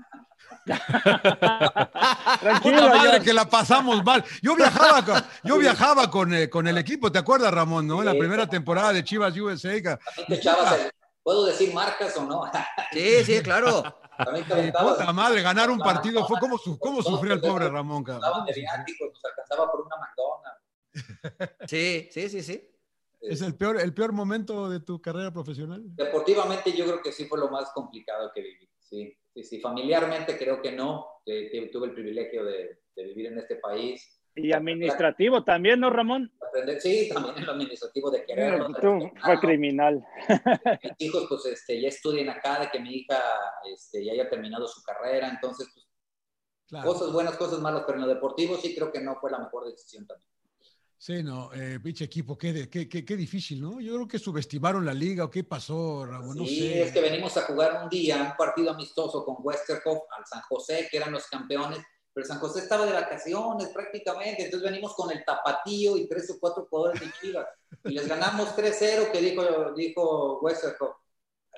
Tranquilo, Puta madre que la pasamos mal. Yo viajaba con, yo viajaba con, eh, con el equipo, ¿te acuerdas, Ramón? ¿no? En la primera temporada de Chivas USA. cabrón. ¿Puedo decir marcas o no? Sí, sí, claro. También Eh, puta madre, ganar un partido fue como su, cómo sufrió el pobre Ramón, cabrón. Estaban de viáticos, nos alcanzaba por una McDonald's. Sí, sí, sí, sí. ¿Es el peor, el peor momento de tu carrera profesional? Deportivamente yo creo que sí fue lo más complicado que viví. Sí, sí, sí. Familiarmente creo que no. que- que tuve el privilegio de, de vivir en este país. Y administrativo también, ¿no, Ramón? Aprender, sí, también en lo administrativo de quererlo. de Tú fue respetarlo. criminal. mis hijos pues este, ya estudien acá, de que mi hija este, ya haya terminado su carrera, entonces pues, Claro. cosas buenas, cosas malas, pero en lo deportivo sí creo que no fue la mejor decisión también. Sí, no, eh, pinche equipo, qué, qué, qué, qué difícil, ¿no? Yo creo que subestimaron la liga o qué pasó, Ramón, no sí, sé. es que venimos a jugar un día, un partido amistoso con Westerhoff al San José, que eran los campeones, pero San José estaba de vacaciones prácticamente, entonces venimos con el tapatío y tres o cuatro jugadores de Chivas, y les ganamos 3-0, que dijo, dijo Westerhoff,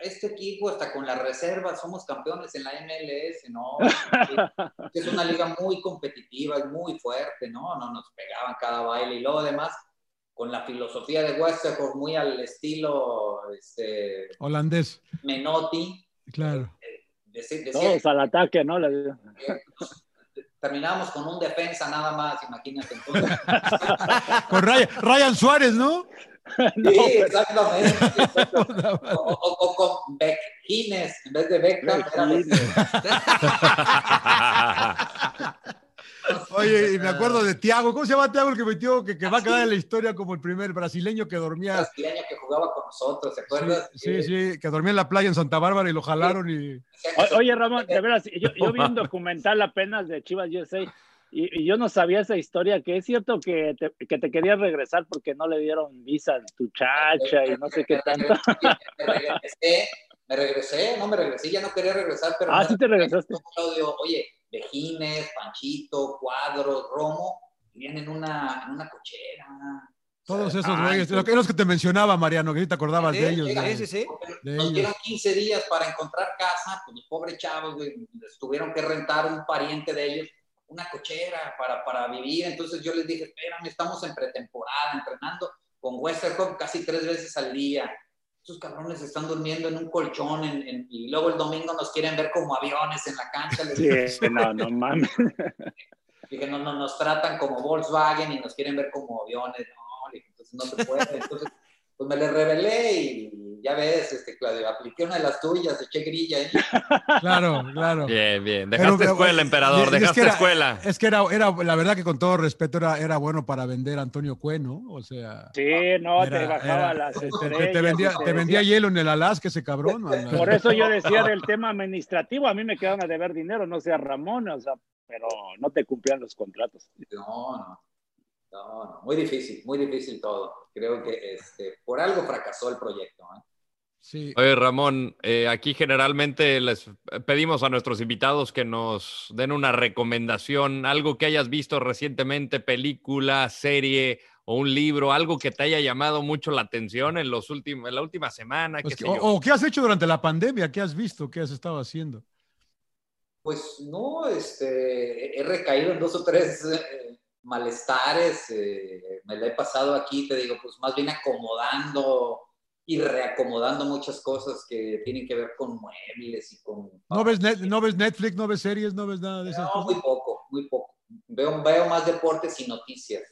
este equipo hasta con la reserva somos campeones en la MLS, ¿no? es una liga muy competitiva, es muy fuerte, ¿no? No nos pegaban cada baile y luego además con la filosofía de Westerhoff muy al estilo este, Holandés, Menotti, claro. deci- decía Todos al ataque, ¿no? Que terminábamos con un defensa nada más, imagínate. Entonces, Con Ryan, Ryan Suárez, ¿no? sí, exactamente. O, o- o con en vez de Beckham, era Oye, y me acuerdo de Tiago, ¿cómo se llama Tiago el que metió, que, que va a quedar en la historia como el primer brasileño que dormía? brasileño que jugaba con nosotros, ¿se acuerdas? Sí, sí, que dormía en la playa en Santa Bárbara y lo jalaron y... O- Oye, Ramón, de veras, yo, yo vi un documental apenas de Chivas USA y, y yo no sabía esa historia, que es cierto que te, que te querías regresar porque no le dieron visa a tu chacha y no sé qué tanto. me regresé, me regresé, no me regresé, ya no quería regresar, pero Ah, sí te regresaste. Claudio, oye, Vejines, Panchito, Cuadros, Romo, vivían en una, en una cochera. Todos esos Ah, güeyes, lo que, los que te mencionaba, Mariano, que sí te acordabas Sí, de ellos. sí, sí. de Nos ellos. dieron 15 días para encontrar casa, pues los pobres chavos, güey, les tuvieron que rentar un pariente de ellos una cochera para, para vivir. Entonces yo les dije, espérame, estamos en pretemporada, entrenando con Westerhoff casi tres veces al día. Estos cabrones están durmiendo en un colchón en- en- y luego el domingo nos quieren ver como aviones en la cancha. Les Sí, no, no mames. Dije, no, no, nos tratan como Volkswagen y nos quieren ver como aviones. No, entonces no se puede. Entonces, pues me le revelé y ya ves, este, Claudio, apliqué una de las tuyas, eché grilla ahí. Claro, claro. Bien, bien. Pero, Dejaste pero, escuela, y- emperador. es que Dejaste era- escuela. Es que era, era, la verdad que con todo respeto, era, era bueno para vender a Antonio Cue, ¿no? O sea. Sí, no, te bajaba era- las te- estrellas. te, vendía, te hielo en el Alaska ese cabrón. man. Por eso yo decía del tema administrativo, a mí me quedaron a deber dinero, no sea Ramón, o sea, pero no te cumplían los contratos. No, no. No, no, muy difícil, muy difícil todo. Creo que este, por algo fracasó el proyecto. ¿eh? Sí. Oye, Ramón, eh, aquí generalmente les pedimos a nuestros invitados que nos den una recomendación, algo que hayas visto recientemente, película, serie o un libro, algo que te haya llamado mucho la atención en, los últimos, en la última semana. Pues qué que- sé o, yo. o qué has hecho durante la pandemia, qué has visto, qué has estado haciendo. Pues no, este, he recaído en dos o tres eh, malestares, eh, me la he pasado aquí, te digo, pues más bien acomodando y reacomodando muchas cosas que tienen que ver con muebles y con... ¿No ves, net- no ves Netflix, no ves series, no ves nada de esas No, cosas? muy poco, muy poco. Veo, veo más deportes y noticias.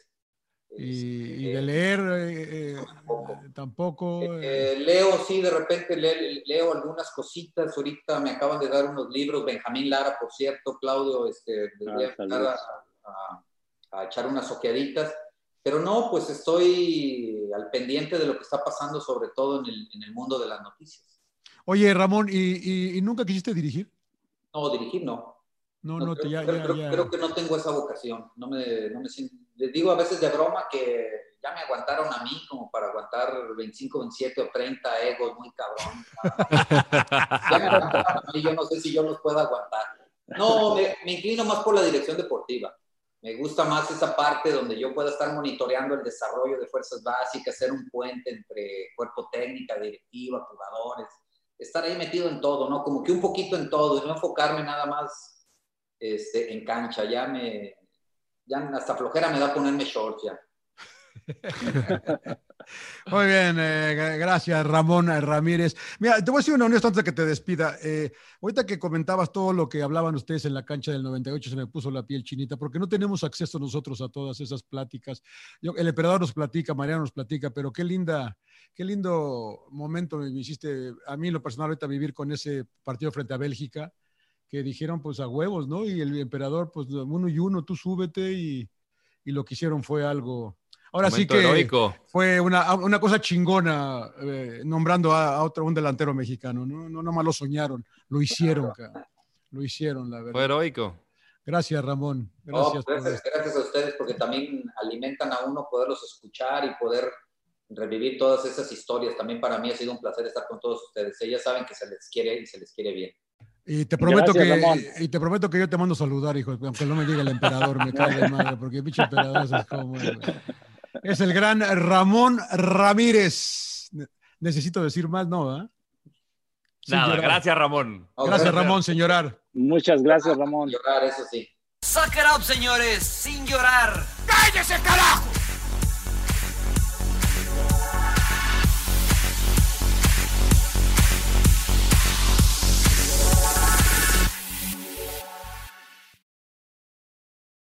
Y, y de leer eh, eh, tampoco. eh, Eh, leo, sí, de repente le- leo algunas cositas. Ahorita me acaban de dar unos libros. Benjamín Lara, por cierto, Claudio, este, les voy a Ah, a, a- a echar unas ojeaditas. Pero no, pues estoy al pendiente de lo que está pasando, sobre todo en el, en el mundo de las noticias. Oye, Ramón, ¿y, y- y nunca quisiste dirigir? No, dirigir no. No, No, no, creo, te, ya, creo- ya, creo- ya. creo que no tengo esa vocación. No me, no me les digo a veces de broma que ya me aguantaron a mí como para aguantar 25, 27 o 30 egos muy cabrón. Ya me aguantaron a mí, yo no sé si yo los puedo aguantar. No, me, me inclino más por la dirección deportiva. Me gusta más esa parte donde yo pueda estar monitoreando el desarrollo de fuerzas básicas, ser un puente entre cuerpo técnica, directiva, jugadores, estar ahí metido en todo, ¿no? Como que un poquito en todo y no enfocarme nada más este, en cancha. Ya me, ya hasta flojera me da ponerme shorts ya. Muy bien, eh, gra- gracias Ramón Ramírez. Mira, te voy a decir una honesta antes de que te despida. Eh, ahorita que comentabas todo lo que hablaban ustedes en la cancha del 98, se me puso la piel chinita, porque no tenemos acceso nosotros a todas esas pláticas. Yo- el emperador nos platica, Mariano nos platica, pero qué linda, qué lindo momento me hiciste a mí lo personal ahorita vivir con ese partido frente a Bélgica, que dijeron pues a huevos, ¿no? Y el emperador, pues uno y uno, tú súbete y lo que hicieron fue algo... Ahora sí Momento que heroico. fue una, una cosa chingona eh, nombrando a, a otro un delantero mexicano. No, no nomás lo soñaron, lo hicieron, lo hicieron, la verdad. Fue heroico. Gracias, Ramón. No, Gracias. por gracias, gracias a ustedes porque también alimentan a uno poderlos escuchar y poder revivir todas esas historias. También para mí ha sido un placer estar con todos ustedes. Ellas saben que se les quiere y se les quiere bien. Y te prometo Gracias, Ramón. que y te prometo que yo te mando saludar, hijo, aunque no me diga el emperador, me cae de madre, porque el pinche emperador es como güey. Es el gran Ramón Ramírez. Ne- Necesito decir más, ¿no? Sin Nada, gracias, Ramón. Gracias, Ramón, sin llorar. Muchas gracias, Ramón. Llorar, eso sí. Suck it up, señores, sin llorar. ¡Cállese, carajo!